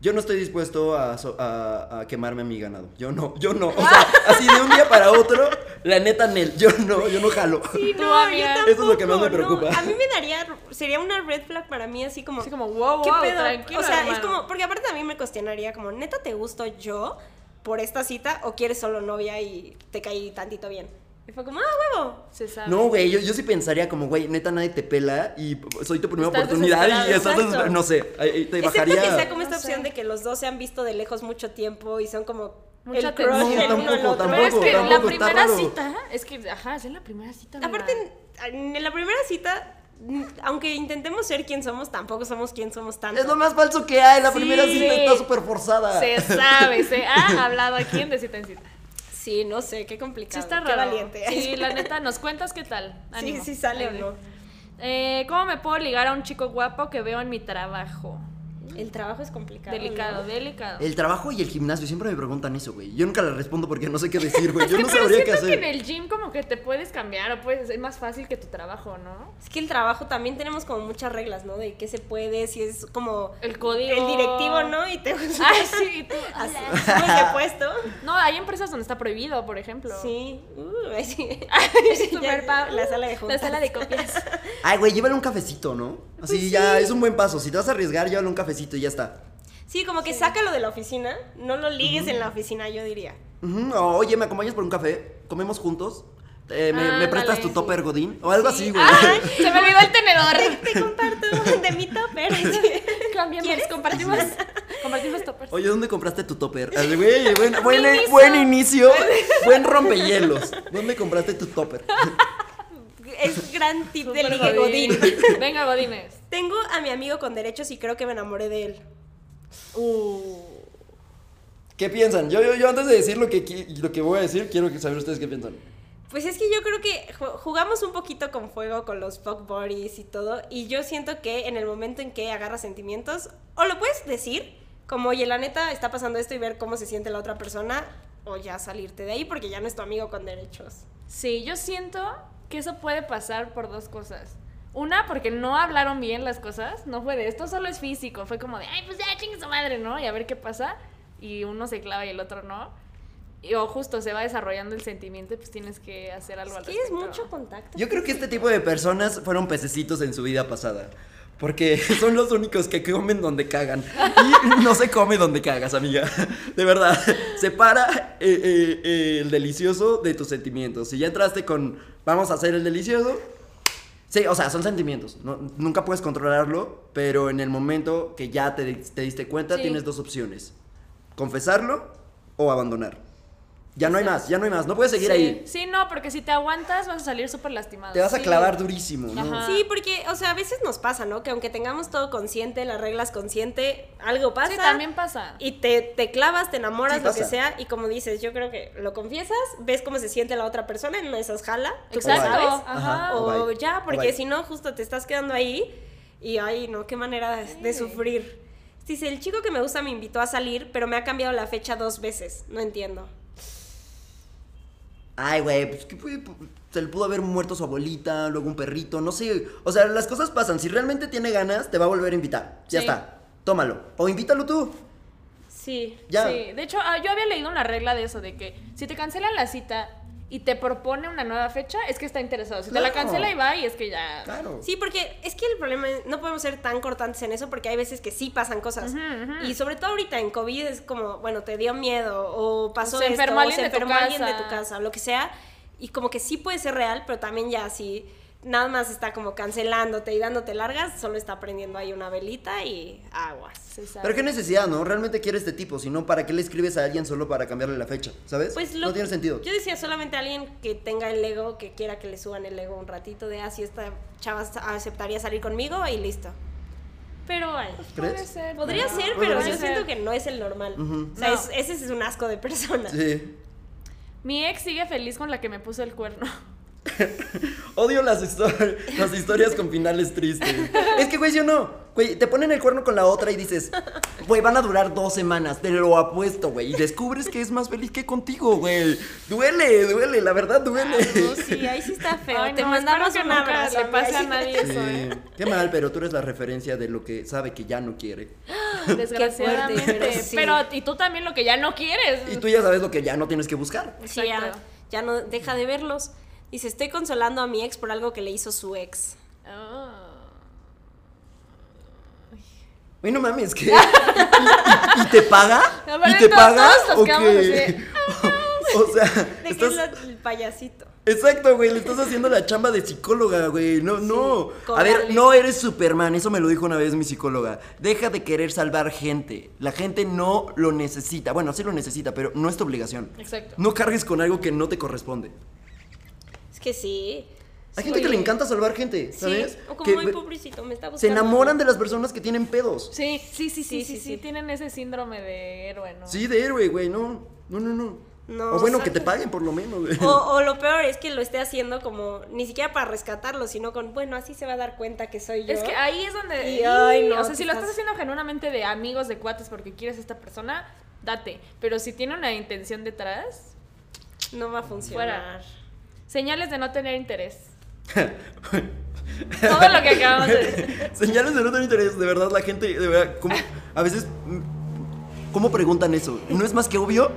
[SPEAKER 1] Yo no estoy dispuesto a, so- a- a quemarme a mi ganado. Yo no, yo no. O sea, así de un día para otro, la neta, Nel, yo no, yo no jalo.
[SPEAKER 3] Sí, no,
[SPEAKER 4] amiga.
[SPEAKER 1] Eso es lo que más me
[SPEAKER 3] tampoco, no.
[SPEAKER 1] preocupa.
[SPEAKER 3] A mí me daría, sería una red flag para mí así como,
[SPEAKER 4] Así como, wow,
[SPEAKER 3] ¿qué
[SPEAKER 4] wow,
[SPEAKER 3] pedo?
[SPEAKER 4] tranquilo,
[SPEAKER 3] o sea, es como, porque aparte a mí me cuestionaría como, ¿neta te gusto yo por esta cita o quieres solo novia y te caí tantito bien? Y fue como, ah, huevo.
[SPEAKER 4] Se sabe.
[SPEAKER 1] No, güey, yo, yo sí pensaría como, güey, neta nadie te pela y soy tu primera
[SPEAKER 4] Estás
[SPEAKER 1] oportunidad y estás,
[SPEAKER 3] exacto.
[SPEAKER 1] no sé, te
[SPEAKER 3] Excepto
[SPEAKER 1] bajaría.
[SPEAKER 3] que sea como esta
[SPEAKER 4] No sé.
[SPEAKER 3] opción de que los dos se han visto de lejos mucho tiempo y son como
[SPEAKER 4] Mucha
[SPEAKER 3] el crush
[SPEAKER 1] No,
[SPEAKER 3] uno
[SPEAKER 1] tampoco,
[SPEAKER 3] otro.
[SPEAKER 4] Pero es que
[SPEAKER 1] tampoco,
[SPEAKER 4] la primera cita, es que, ajá, es en la primera cita.
[SPEAKER 3] Aparte, en, en la primera cita, aunque intentemos ser quien somos, tampoco somos quien somos tanto.
[SPEAKER 1] Es lo más falso que hay, la
[SPEAKER 3] Sí.
[SPEAKER 1] primera cita está súper forzada.
[SPEAKER 4] se sabe, se ha hablado aquí en de cita en cita.
[SPEAKER 3] Sí, no sé, qué
[SPEAKER 4] Sí,
[SPEAKER 3] complicado.
[SPEAKER 4] está
[SPEAKER 3] qué valiente.
[SPEAKER 4] Sí, la neta, ¿nos cuentas qué tal?
[SPEAKER 3] Sí,
[SPEAKER 4] Ánimo.
[SPEAKER 3] sí sale o no.
[SPEAKER 4] Eh, ¿Cómo me puedo ligar a un chico guapo que veo en mi trabajo?
[SPEAKER 3] El trabajo es complicado.
[SPEAKER 4] Delicado,
[SPEAKER 3] ¿no?
[SPEAKER 4] delicado.
[SPEAKER 1] El trabajo y el gimnasio, siempre me preguntan eso, güey. Yo nunca les respondo porque no sé qué decir, güey.
[SPEAKER 4] Es
[SPEAKER 1] Yo no
[SPEAKER 4] pero
[SPEAKER 1] sabría qué
[SPEAKER 4] siento que
[SPEAKER 1] hacer.
[SPEAKER 4] en el gym como que te puedes cambiar o puedes, es más fácil que tu trabajo, ¿no?
[SPEAKER 3] Es que el trabajo también tenemos como muchas reglas, ¿no? De qué se puede, si es como
[SPEAKER 4] El código.
[SPEAKER 3] el directivo, ¿no? Y te
[SPEAKER 4] Ay, sí, y tú.
[SPEAKER 3] Así, puesto.
[SPEAKER 4] No, hay empresas donde está prohibido, por ejemplo.
[SPEAKER 3] Sí. Uh, sí.
[SPEAKER 4] Super
[SPEAKER 3] Ya, La sala de
[SPEAKER 4] La
[SPEAKER 3] juntas.
[SPEAKER 4] sala de copias.
[SPEAKER 1] Ay, güey, llévale un cafecito, ¿no? Así
[SPEAKER 3] Pues
[SPEAKER 1] ya
[SPEAKER 3] sí.
[SPEAKER 1] es un buen paso. Si te vas a arriesgar, llévale un cafecito y ya está.
[SPEAKER 3] Sí, como que sácalo de la oficina, no lo ligues en la oficina, yo diría.
[SPEAKER 1] Ujú, o, Oye, ¿me acompañas por un café? ¿Comemos juntos? Eh, ¿me, me
[SPEAKER 4] Ah,
[SPEAKER 1] prestas tu
[SPEAKER 4] sí.
[SPEAKER 1] topper godín? O algo así, güey.
[SPEAKER 4] Ay, se me olvidó el tenedor.
[SPEAKER 3] Te comparto de mi topper.
[SPEAKER 4] Cambiamos,
[SPEAKER 3] ¿Quieres?
[SPEAKER 4] compartimos, compartimos toppers.
[SPEAKER 1] Oye, ¿dónde compraste tu topper? Ay, güey, buen, buen,
[SPEAKER 4] inicio.
[SPEAKER 1] buen inicio, buen rompehielos. ¿Dónde compraste tu topper?
[SPEAKER 3] Es gran tip de
[SPEAKER 4] Súper
[SPEAKER 3] ligue Godín.
[SPEAKER 4] Venga, Godines.
[SPEAKER 3] Tengo a mi amigo con derechos y creo que me enamoré de él.
[SPEAKER 4] Uh.
[SPEAKER 1] ¿Qué piensan? Yo, yo, yo antes de decir lo que, lo que voy a decir, quiero que saber ustedes qué piensan.
[SPEAKER 3] Pues es que yo creo que ju- jugamos un poquito con fuego con los fuck buddies y todo. Y yo siento que en el momento en que agarras sentimientos, o lo puedes decir, como, oye, la neta está pasando esto y ver cómo se siente la otra persona, o ya salirte de ahí porque ya no es tu amigo con derechos.
[SPEAKER 4] Sí, yo siento que eso puede pasar por dos cosas. Una, porque no hablaron bien las cosas. No fue de esto solo es físico. Fue como de, ay, pues ya chingue su madre, ¿no? Y a ver qué pasa. Y uno se clava y el otro no. Y, o justo se va desarrollando el sentimiento y pues tienes que hacer algo al
[SPEAKER 3] Es que es
[SPEAKER 4] respecto.
[SPEAKER 3] mucho contacto.
[SPEAKER 1] Yo creo que este tipo de personas fueron pececitos en su vida pasada. Porque son los únicos que comen donde cagan. Y no se come donde cagas, amiga. De verdad. Separa eh, eh, eh, el delicioso de tus sentimientos. Si ya entraste con vamos a hacer el delicioso. Sí, o sea, son sentimientos. no- nunca puedes controlarlo. Pero en el momento que ya te, te diste cuenta,
[SPEAKER 4] Sí.
[SPEAKER 1] tienes dos opciones: confesarlo o abandonar. Ya no hay más, ya no hay más. No puedes seguir
[SPEAKER 4] sí.
[SPEAKER 1] ahí.
[SPEAKER 4] Sí, no, porque si te aguantas vas a salir súper lastimado.
[SPEAKER 1] Te vas a
[SPEAKER 4] Sí.
[SPEAKER 1] clavar durísimo, ¿no?
[SPEAKER 4] Ajá.
[SPEAKER 3] Sí, porque, o sea, a veces nos pasa, ¿no? Que aunque tengamos todo consciente, las reglas consciente, algo pasa.
[SPEAKER 4] Sí, también pasa.
[SPEAKER 3] Y te, te clavas, te enamoras,
[SPEAKER 1] Sí,
[SPEAKER 3] lo que sea, y como dices, yo creo que lo confiesas, ves cómo se siente la otra persona, en esas jala, tú
[SPEAKER 4] Exacto.
[SPEAKER 3] sabes,
[SPEAKER 4] Ajá.
[SPEAKER 1] O
[SPEAKER 3] ya, porque si no, justo te estás quedando ahí, y ay, no, qué manera de, de sufrir. Dice, el chico que me gusta me invitó a salir, pero me ha cambiado la fecha dos veces, no entiendo.
[SPEAKER 1] Ay, güey, pues que puede- se le pudo haber muerto su abuelita, luego un perrito, no sé. O sea, las cosas pasan. Si realmente tiene ganas, te va a volver a invitar. Ya
[SPEAKER 4] Sí.
[SPEAKER 1] está. Tómalo. O invítalo tú.
[SPEAKER 3] Sí.
[SPEAKER 1] Ya.
[SPEAKER 4] Sí, de hecho, ah, yo había leído una regla de eso, de que si te cancelan la cita y te propone una nueva fecha, es que está interesado. Si te la cancela y va, y es que ya...
[SPEAKER 1] Claro.
[SPEAKER 3] Sí, porque es que el problema es, no podemos ser tan cortantes en eso porque hay veces que sí pasan cosas. Y sobre todo ahorita en COVID es como, bueno, te dio miedo o pasó
[SPEAKER 4] Se
[SPEAKER 3] esto,
[SPEAKER 4] enfermó
[SPEAKER 3] o
[SPEAKER 4] alguien
[SPEAKER 3] se
[SPEAKER 4] de tu
[SPEAKER 3] enfermó alguien de
[SPEAKER 4] casa.
[SPEAKER 3] tu casa, o lo que sea. Y como que sí puede ser real, pero también ya si nada más está como cancelándote y dándote largas, solo está prendiendo ahí una velita y aguas.
[SPEAKER 1] Pero qué necesidad, ¿no? Realmente quiere este tipo. Si no, ¿para qué le escribes a alguien solo para cambiarle la fecha? ¿Sabes?
[SPEAKER 3] Pues lo-
[SPEAKER 1] no tiene sentido.
[SPEAKER 3] Yo decía solamente alguien que tenga el ego, que quiera que le suban el ego un ratito de así esta chava aceptaría salir conmigo y listo. Pero ay,
[SPEAKER 4] Puede
[SPEAKER 1] ¿Crees?
[SPEAKER 4] ser.
[SPEAKER 3] Podría ser, pero
[SPEAKER 1] ser.
[SPEAKER 3] yo siento que no es el normal. O sea,
[SPEAKER 4] No.
[SPEAKER 3] es- ese es un asco de persona.
[SPEAKER 1] Sí.
[SPEAKER 4] Mi ex sigue feliz con la que me puso el cuerno.
[SPEAKER 1] Odio las, histori- las historias con finales tristes. Es que, güey, yo no. Güey, te ponen el cuerno con la otra y dices, güey, van a durar dos semanas, te lo apuesto, güey. Y descubres que es más feliz que contigo, güey. Duele, duele, la verdad duele.
[SPEAKER 3] No, sí, ahí sí está feo.
[SPEAKER 4] Ay,
[SPEAKER 3] Te
[SPEAKER 4] no,
[SPEAKER 3] mandamos un abrazo.
[SPEAKER 4] le pase a nadie eso, ¿eh?
[SPEAKER 1] Qué mal, pero tú eres la referencia de lo que sabe que ya no quiere.
[SPEAKER 4] Desgraciadamente.
[SPEAKER 3] fuerte,
[SPEAKER 4] pero,
[SPEAKER 3] pero sí.
[SPEAKER 4] y tú también lo que ya no quieres.
[SPEAKER 1] Y tú ya sabes lo que ya no tienes que buscar.
[SPEAKER 3] Sí, ya, ya no deja de verlos. Dice, estoy consolando a mi ex por algo que le hizo su ex.
[SPEAKER 4] Ah.
[SPEAKER 1] Güey, no mames, ¿qué? ¿Y, y- y te paga? ¿Y te
[SPEAKER 4] entonces
[SPEAKER 1] paga?
[SPEAKER 4] todos nos
[SPEAKER 1] ¿O qué? o sea,
[SPEAKER 3] De que es
[SPEAKER 1] estás...
[SPEAKER 3] la- el payasito.
[SPEAKER 1] Exacto, güey, le estás haciendo la chamba de psicóloga, güey. No, no. A ver, no eres Superman, eso me lo dijo una vez mi psicóloga. Deja de querer salvar gente. La gente no lo necesita. Bueno, sí lo necesita, pero no es tu obligación.
[SPEAKER 4] Exacto.
[SPEAKER 1] No cargues con algo que no te corresponde.
[SPEAKER 3] Es que sí.
[SPEAKER 1] Hay gente que le encanta salvar gente, ¿sabes?
[SPEAKER 3] Sí, o como
[SPEAKER 1] Que
[SPEAKER 3] muy pobrecito, me está buscando.
[SPEAKER 1] se enamoran de las personas que tienen pedos.
[SPEAKER 4] Sí, sí, sí, sí,
[SPEAKER 3] Sí,
[SPEAKER 4] sí,
[SPEAKER 3] sí,
[SPEAKER 4] sí,
[SPEAKER 3] sí.
[SPEAKER 4] tienen ese síndrome de héroe, ¿no?
[SPEAKER 1] Sí, de héroe, güey, no. No, no, no.
[SPEAKER 3] No,
[SPEAKER 1] o bueno,
[SPEAKER 3] o sea,
[SPEAKER 1] que te paguen por lo menos, güey.
[SPEAKER 3] O, o lo peor es que lo esté haciendo como, ni siquiera para rescatarlo, sino con, bueno, así se va a dar cuenta que soy yo.
[SPEAKER 4] Es que ahí es donde.
[SPEAKER 3] Y, ay, no,
[SPEAKER 4] o sea, si lo
[SPEAKER 3] estás-
[SPEAKER 4] estás haciendo genuinamente de amigos, de cuates, porque quieres a esta persona, date. Pero si tiene una intención detrás,
[SPEAKER 3] No va a funcionar.
[SPEAKER 4] Señales de no tener interés. Todo lo que acabamos de decir.
[SPEAKER 1] Señales de no tener interés, de verdad, la gente, de verdad, ¿cómo, a veces, ¿cómo preguntan eso? ¿No es más que obvio?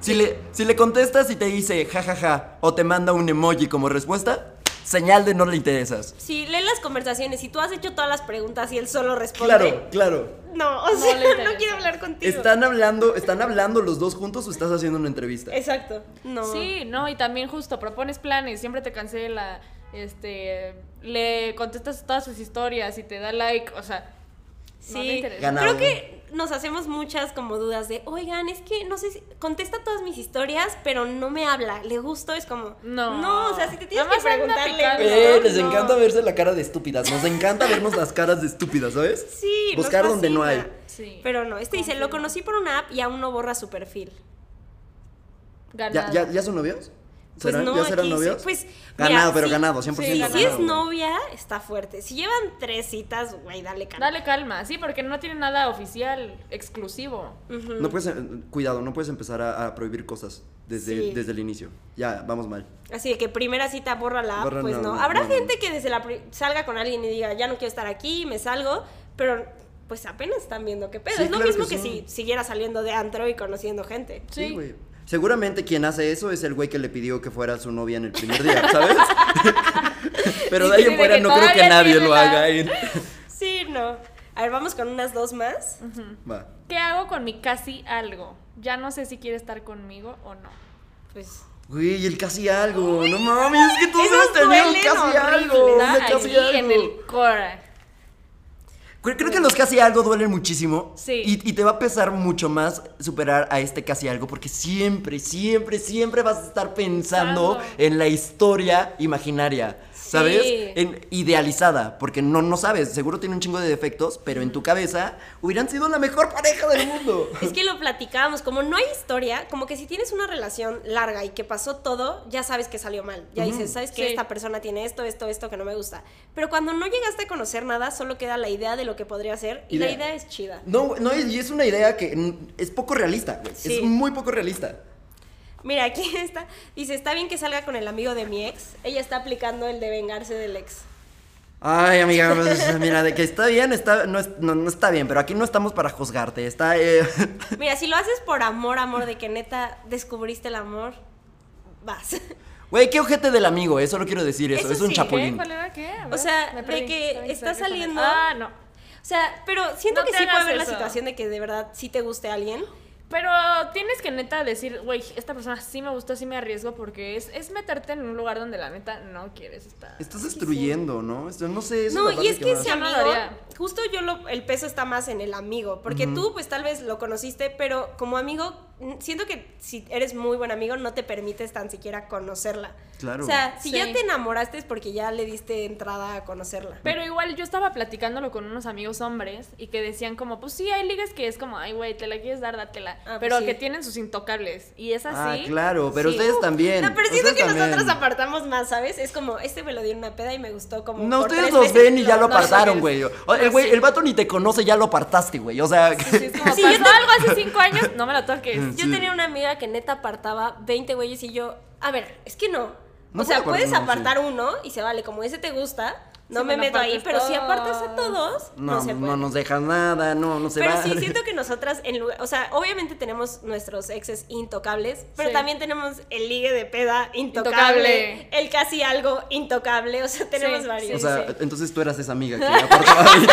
[SPEAKER 1] Si le, si le contestas y te dice jajaja o te manda un emoji como respuesta, señal de no le interesas.
[SPEAKER 3] Sí, lee las conversaciones y tú has hecho todas las preguntas y él solo responde.
[SPEAKER 1] Claro, claro.
[SPEAKER 3] No, o
[SPEAKER 4] No
[SPEAKER 3] sea, no,
[SPEAKER 4] interesa.
[SPEAKER 3] quiere hablar contigo.
[SPEAKER 1] ¿Están hablando, ¿Están hablando los dos juntos o estás haciendo una entrevista?
[SPEAKER 3] Exacto. No.
[SPEAKER 4] Sí, no, y también justo propones planes, siempre te cancela, este, le contestas todas sus historias y te da like, o sea, no
[SPEAKER 3] Sí.
[SPEAKER 1] Ganado.
[SPEAKER 3] creo que nos hacemos muchas como dudas de, oigan, es que no sé si contesta todas mis historias, pero no me habla. ¿Le gusto? Es como,
[SPEAKER 4] No.
[SPEAKER 3] no, o sea, si te tienes
[SPEAKER 4] Nada
[SPEAKER 3] que preguntarle.
[SPEAKER 1] Eh, les
[SPEAKER 4] No.
[SPEAKER 1] encanta verse la cara de estúpidas. Nos encanta vernos las caras de estúpidas, ¿sabes?
[SPEAKER 3] Sí,
[SPEAKER 1] Buscar donde no hay.
[SPEAKER 4] Sí.
[SPEAKER 3] Pero no, este dice, lo conocí por una app y aún no borra su perfil.
[SPEAKER 1] ¿Ya, ya, ¿Ya son novios?
[SPEAKER 3] Pues
[SPEAKER 1] ¿Serán-
[SPEAKER 3] no,
[SPEAKER 1] ¿Ya serán
[SPEAKER 3] sí,
[SPEAKER 1] novios?
[SPEAKER 3] sí, pues,
[SPEAKER 1] ganado,
[SPEAKER 3] mira,
[SPEAKER 1] pero
[SPEAKER 3] sí,
[SPEAKER 1] ganado, 100%
[SPEAKER 4] sí,
[SPEAKER 1] ganado.
[SPEAKER 3] si es
[SPEAKER 1] güey.
[SPEAKER 3] novia, está fuerte. Si llevan tres citas, güey, dale calma.
[SPEAKER 4] Dale calma, sí, porque no tiene nada oficial, exclusivo.
[SPEAKER 3] Ujú.
[SPEAKER 1] No puedes, eh, cuidado, no puedes empezar a, a prohibir cosas desde,
[SPEAKER 3] Sí.
[SPEAKER 1] desde el inicio. Ya, vamos mal.
[SPEAKER 3] Así de que primera cita borra la
[SPEAKER 1] Borra,
[SPEAKER 3] pues
[SPEAKER 1] no,
[SPEAKER 3] no.
[SPEAKER 1] no,
[SPEAKER 3] Habrá
[SPEAKER 1] no,
[SPEAKER 3] gente que desde la salga con alguien y diga, ya no quiero estar aquí, me salgo, pero pues apenas están viendo qué pedo.
[SPEAKER 1] Sí,
[SPEAKER 3] es lo
[SPEAKER 1] claro
[SPEAKER 3] mismo
[SPEAKER 1] que
[SPEAKER 3] que, si siguiera saliendo de antro y conociendo gente.
[SPEAKER 1] Sí,
[SPEAKER 4] Sí.
[SPEAKER 1] güey. Seguramente quien hace eso es el güey que le pidió que fuera su novia en el primer día, ¿sabes? Pero de ahí en fuera no creo que nadie lo haga.
[SPEAKER 3] Sí, no. A ver, vamos con unas dos más.
[SPEAKER 1] Va.
[SPEAKER 4] ¿Qué hago con mi casi algo? Ya no sé si quiere estar conmigo o no.
[SPEAKER 3] Pues
[SPEAKER 1] Güey, el casi algo. No mames, es que todos hemos tenido casi algo.
[SPEAKER 3] horrible.
[SPEAKER 1] casi
[SPEAKER 4] allí en
[SPEAKER 1] algo.
[SPEAKER 4] el core.
[SPEAKER 1] Creo, que los casi algo duelen muchísimo.
[SPEAKER 4] Sí.
[SPEAKER 1] Y, y te va a pesar mucho más superar a este casi algo porque siempre, siempre, siempre vas a estar pensando
[SPEAKER 4] Pensando.
[SPEAKER 1] en la historia imaginaria. ¿Sabes?
[SPEAKER 3] Sí.
[SPEAKER 1] En, idealizada, porque no, no sabes, seguro tiene un chingo de defectos, pero en tu cabeza hubieran sido la mejor pareja del mundo.
[SPEAKER 3] es que lo platicábamos, como no hay historia, como que si tienes una relación larga y que pasó todo, ya sabes que salió mal. Ya dices, ¿sabes que
[SPEAKER 4] Sí.
[SPEAKER 3] Esta persona tiene esto, esto, esto que no me gusta. Pero cuando no llegaste a conocer nada, solo queda la idea de lo que podría ser y la
[SPEAKER 1] Idea.
[SPEAKER 3] es chida.
[SPEAKER 1] No, no, y es una idea que es poco realista, güey.
[SPEAKER 3] Sí.
[SPEAKER 1] Es muy poco realista.
[SPEAKER 3] Mira, aquí está. Dice, está bien que salga con el amigo de mi ex. Ella está aplicando el de vengarse del ex.
[SPEAKER 1] Ay, amiga, pues, mira, de que está bien, está, no, es- no, no está bien, pero aquí no estamos para juzgarte. Está. eh,
[SPEAKER 3] Mira, si lo haces por amor, amor, de que neta descubriste el amor, vas.
[SPEAKER 1] Güey, qué ojete del amigo, eso no quiero decir eso,
[SPEAKER 3] Eso
[SPEAKER 1] es un
[SPEAKER 3] sí, ¿eh?
[SPEAKER 1] chapulín.
[SPEAKER 4] ¿Qué? ¿Cuál era qué? A
[SPEAKER 3] O
[SPEAKER 4] ver,
[SPEAKER 3] sea, de que
[SPEAKER 4] Está
[SPEAKER 3] saliendo-
[SPEAKER 4] Ah, no.
[SPEAKER 3] O sea, pero siento
[SPEAKER 4] No
[SPEAKER 3] que sí puede haber la situación de que de verdad sí te guste alguien.
[SPEAKER 4] Pero tienes que neta decir, güey, esta persona sí me gustó, sí me arriesgo, porque es, es meterte en un lugar donde la neta no quieres estar.
[SPEAKER 1] Estás destruyendo, ¿no? Esto, no sé, eso
[SPEAKER 3] No,
[SPEAKER 1] es la
[SPEAKER 3] y es que
[SPEAKER 1] más-
[SPEAKER 3] ese amigo, justo yo lo, el peso está más en el amigo, porque tú pues tal vez lo conociste, pero como amigo, siento que si eres muy buen amigo no te permites tan siquiera conocerla.
[SPEAKER 1] Claro.
[SPEAKER 3] O sea, si
[SPEAKER 4] Sí.
[SPEAKER 3] ya te enamoraste es porque ya le diste entrada a conocerla.
[SPEAKER 4] Pero igual yo estaba platicándolo con unos amigos hombres y que decían como, pues sí, hay ligas que es como, ay, güey, te la quieres dar, dátela.
[SPEAKER 3] Ah, pues
[SPEAKER 4] pero
[SPEAKER 3] sí.
[SPEAKER 4] que tienen sus intocables. Y es
[SPEAKER 1] Ah,
[SPEAKER 4] así.
[SPEAKER 1] claro, pero
[SPEAKER 4] Sí.
[SPEAKER 1] ustedes también.
[SPEAKER 3] No, pero siento que nosotros apartamos más, ¿sabes? Es como, este me lo dio en una peda y me gustó como.
[SPEAKER 1] No,
[SPEAKER 3] por
[SPEAKER 1] ustedes
[SPEAKER 3] tres
[SPEAKER 1] los ven y ya lo apartaron,
[SPEAKER 3] no,
[SPEAKER 1] güey. O- El güey, el vato ni te conoce, ya lo apartaste, güey. O sea,
[SPEAKER 4] Sí, es como,
[SPEAKER 3] Sí,
[SPEAKER 4] pasó
[SPEAKER 3] yo te-
[SPEAKER 4] algo hace cinco años, no me lo toques.
[SPEAKER 3] Yo tenía una amiga que neta apartaba 20 güeyes y yo, a ver, es que no.
[SPEAKER 1] No
[SPEAKER 3] o sea,
[SPEAKER 1] puede
[SPEAKER 3] puedes
[SPEAKER 1] apartar uno,
[SPEAKER 3] apartar uno y se vale, como ese te gusta, no me
[SPEAKER 4] pero
[SPEAKER 3] meto ahí, pero si apartas a
[SPEAKER 4] todos.
[SPEAKER 3] no,
[SPEAKER 1] no,
[SPEAKER 3] se
[SPEAKER 1] no,
[SPEAKER 3] puede.
[SPEAKER 1] nos dejas nada, no, no se
[SPEAKER 3] pero
[SPEAKER 1] va.
[SPEAKER 3] sí, siento que nosotras, en lugar, o sea, obviamente tenemos nuestros exes intocables, pero
[SPEAKER 4] Sí.
[SPEAKER 3] también tenemos el ligue de peda intocable,
[SPEAKER 4] Intocable.
[SPEAKER 3] el casi algo intocable, o sea, tenemos
[SPEAKER 4] Sí,
[SPEAKER 3] varios.
[SPEAKER 1] O sea,
[SPEAKER 4] sí.
[SPEAKER 1] entonces tú eras esa amiga que apartaba ahí.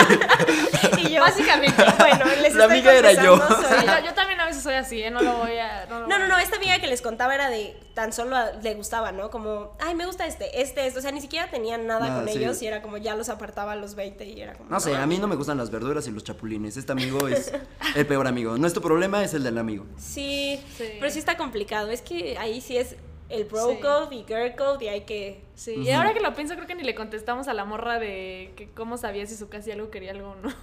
[SPEAKER 3] y yo,
[SPEAKER 4] Básicamente.
[SPEAKER 3] bueno, les
[SPEAKER 1] La amiga era yo.
[SPEAKER 3] soy
[SPEAKER 4] yo, yo también a veces soy así, ¿eh? No lo voy a. No,
[SPEAKER 3] No, no, no, esta amiga que les contaba era de tan solo a- le gustaba, ¿no? Como, ay, me gusta este, este, este. O sea, ni siquiera tenían nada
[SPEAKER 1] Nada,
[SPEAKER 3] con
[SPEAKER 1] sí.
[SPEAKER 3] ellos y era como ya los apartaba a los 20 y era como.
[SPEAKER 1] No sé, a mí no me gustan las verduras y los chapulines. Este amigo es el peor amigo. Nuestro problema es el del amigo.
[SPEAKER 3] Sí,
[SPEAKER 4] Sí.
[SPEAKER 3] pero sí está complicado. Es que ahí sí es el bro
[SPEAKER 4] Sí.
[SPEAKER 3] code y girl code y hay que.
[SPEAKER 4] Sí, y ahora que lo pienso, creo que ni le contestamos a la morra de que cómo sabía si su casi algo quería algo o no.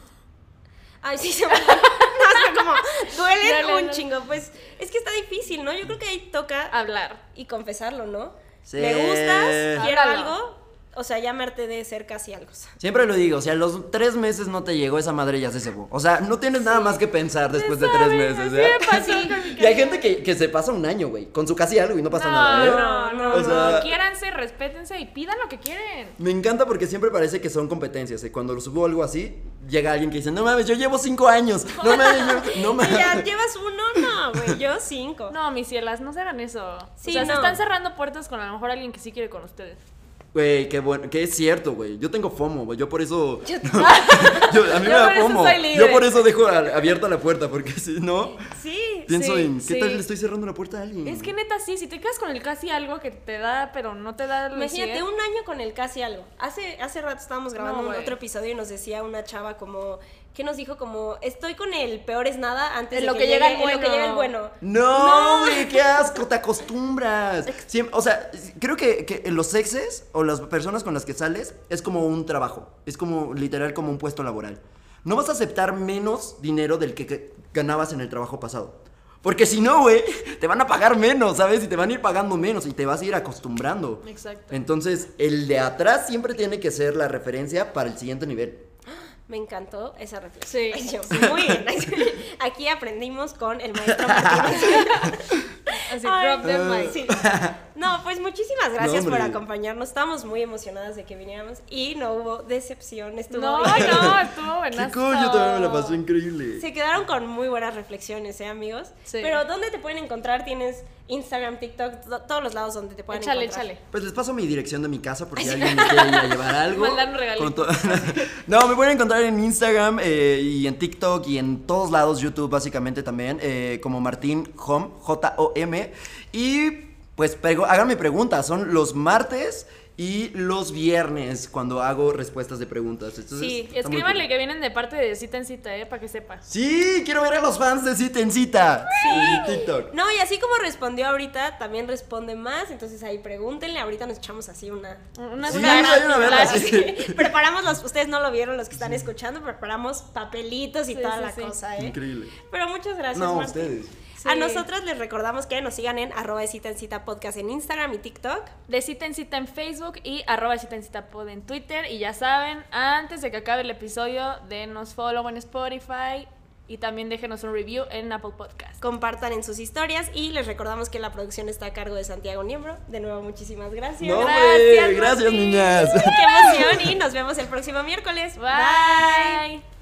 [SPEAKER 3] Ay, sí, se me. no, es como, duelen
[SPEAKER 4] Dale,
[SPEAKER 3] un
[SPEAKER 4] dale.
[SPEAKER 3] chingo. Pues es que está difícil, ¿no? Yo creo que ahí toca
[SPEAKER 4] Hablar.
[SPEAKER 3] y confesarlo, ¿no?
[SPEAKER 1] Sí.
[SPEAKER 3] ¿Me gustas? ¿Quiero algo? O sea, ya me harté de ser casi algo.
[SPEAKER 1] Siempre lo digo, si a los tres meses no te llegó esa madre, ya se cebó. O sea, no tienes nada más que pensar después de tres meses. ¿eh?
[SPEAKER 4] me pasó con mi
[SPEAKER 1] Y hay gente que, que se pasa un año, güey, con su casi algo y no pasa
[SPEAKER 4] no,
[SPEAKER 1] nada, ¿eh?
[SPEAKER 4] no, no,
[SPEAKER 1] O sea-
[SPEAKER 4] no. Quiéranse, respétense y pidan lo que quieren.
[SPEAKER 1] Me encanta porque siempre parece que son competencias. ¿eh? Cuando subo algo así, llega alguien que dice, no mames, yo llevo cinco años. No mames, yo- no
[SPEAKER 3] Y
[SPEAKER 1] mames.
[SPEAKER 3] ya llevas uno, no, güey, yo cinco.
[SPEAKER 4] No, mis cielas, no se hagan eso.
[SPEAKER 3] Sí,
[SPEAKER 4] o sea, se están cerrando puertas con a lo mejor alguien que sí quiere con ustedes.
[SPEAKER 1] Güey, qué bueno, que es cierto, güey. Yo tengo FOMO, güey. Yo por eso.
[SPEAKER 3] Yo-
[SPEAKER 1] yo- a mí me
[SPEAKER 4] Yo
[SPEAKER 1] da
[SPEAKER 4] por eso
[SPEAKER 1] FOMO. Yo por eso dejo a- abierta la puerta, porque si no,
[SPEAKER 3] Sí.
[SPEAKER 1] Pienso
[SPEAKER 4] Sí,
[SPEAKER 1] en qué
[SPEAKER 4] sí.
[SPEAKER 1] tal le estoy cerrando la puerta a alguien.
[SPEAKER 4] Es que neta sí, si te quedas con el casi algo que te da, pero no te da lo
[SPEAKER 3] Imagínate un año con el casi algo. Hace, hace rato estábamos grabando
[SPEAKER 4] No,
[SPEAKER 3] un
[SPEAKER 4] güey.
[SPEAKER 3] otro episodio y nos decía una chava como, ¿qué nos dijo? Como, estoy con el peor es nada antes
[SPEAKER 4] En
[SPEAKER 3] de
[SPEAKER 4] lo
[SPEAKER 3] que,
[SPEAKER 4] que llega
[SPEAKER 3] llegue,
[SPEAKER 4] el
[SPEAKER 3] en lo que
[SPEAKER 4] bueno.
[SPEAKER 3] llega el bueno.
[SPEAKER 1] No, güey, qué asco, te acostumbras. O sea, creo que, que los exes o las personas con las que sales es como un trabajo. Es como literal como un puesto laboral. No vas a aceptar menos dinero del que, que ganabas en el trabajo pasado. Porque si no, güey, te van a pagar menos, ¿sabes? Y te van a ir pagando menos y te vas a ir acostumbrando.
[SPEAKER 4] Exacto.
[SPEAKER 1] Entonces, el de atrás siempre tiene que ser la referencia para el siguiente nivel.
[SPEAKER 3] Me encantó esa reflexión.
[SPEAKER 4] Sí.
[SPEAKER 3] Muy bien. Aquí aprendimos con el maestro Martínez.
[SPEAKER 4] Así,
[SPEAKER 3] Ay,
[SPEAKER 4] drop the mic.
[SPEAKER 3] sí. No, pues muchísimas gracias
[SPEAKER 1] No,
[SPEAKER 3] por acompañarnos. Estamos muy emocionadas de que viniéramos y no hubo decepción. Estuvo
[SPEAKER 4] No,
[SPEAKER 3] bien.
[SPEAKER 4] no, estuvo
[SPEAKER 1] Qué
[SPEAKER 4] buenazo.
[SPEAKER 1] cool, yo también me la pasé increíble.
[SPEAKER 3] Se quedaron con muy buenas reflexiones, ¿eh, amigos?
[SPEAKER 4] Sí.
[SPEAKER 3] Pero ¿dónde te pueden encontrar? Tienes Instagram, TikTok, to- todos los lados donde te pueden
[SPEAKER 4] Échale,
[SPEAKER 3] encontrar.
[SPEAKER 4] échale.
[SPEAKER 1] Pues les paso mi dirección de mi casa por si alguien me quiere ir a llevar algo.
[SPEAKER 4] Mandar un
[SPEAKER 1] no, me pueden encontrar en Instagram eh, y en TikTok y en todos lados, YouTube básicamente también, eh, como Martín Hom, J-O-M. Y pues háganme preguntas, son los martes y los viernes cuando hago respuestas de preguntas. Entonces,
[SPEAKER 4] Sí, escríbanle
[SPEAKER 1] cool.
[SPEAKER 4] que vienen de parte de cita en cita, eh, para que sepa.
[SPEAKER 1] Sí, quiero ver a los fans de Cita en Cita.
[SPEAKER 3] Sí.
[SPEAKER 1] En TikTok.
[SPEAKER 3] No, y así como respondió ahorita, también responde más. Entonces ahí pregúntenle. Ahorita nos echamos así una.
[SPEAKER 4] Unas
[SPEAKER 1] Sí,
[SPEAKER 4] ganas,
[SPEAKER 1] vayan a verla,
[SPEAKER 4] flash.
[SPEAKER 1] sí.
[SPEAKER 3] preparamos los. Ustedes no lo vieron, los que están escuchando. Preparamos papelitos y
[SPEAKER 4] Sí,
[SPEAKER 3] toda
[SPEAKER 4] sí,
[SPEAKER 3] la
[SPEAKER 4] sí.
[SPEAKER 3] cosa, ¿eh?
[SPEAKER 1] Increíble.
[SPEAKER 3] Pero muchas gracias,
[SPEAKER 1] No,
[SPEAKER 3] Martín.
[SPEAKER 1] ustedes.
[SPEAKER 3] A
[SPEAKER 4] Sí.
[SPEAKER 3] nosotras les recordamos que nos sigan en arroba de cita en cita podcast en Instagram y TikTok.
[SPEAKER 4] De cita en cita en Facebook y arroba de cita en cita pod en Twitter. Y ya saben, antes de que acabe el episodio, denos follow en Spotify y también déjenos un review en Apple Podcast.
[SPEAKER 3] Compartan en sus historias y les recordamos que la producción está a cargo de Santiago Niembro. De nuevo, muchísimas gracias.
[SPEAKER 1] No,
[SPEAKER 4] Gracias,
[SPEAKER 1] gracias niñas.
[SPEAKER 3] ¡Qué emoción! Y nos vemos el próximo miércoles.
[SPEAKER 4] Bye.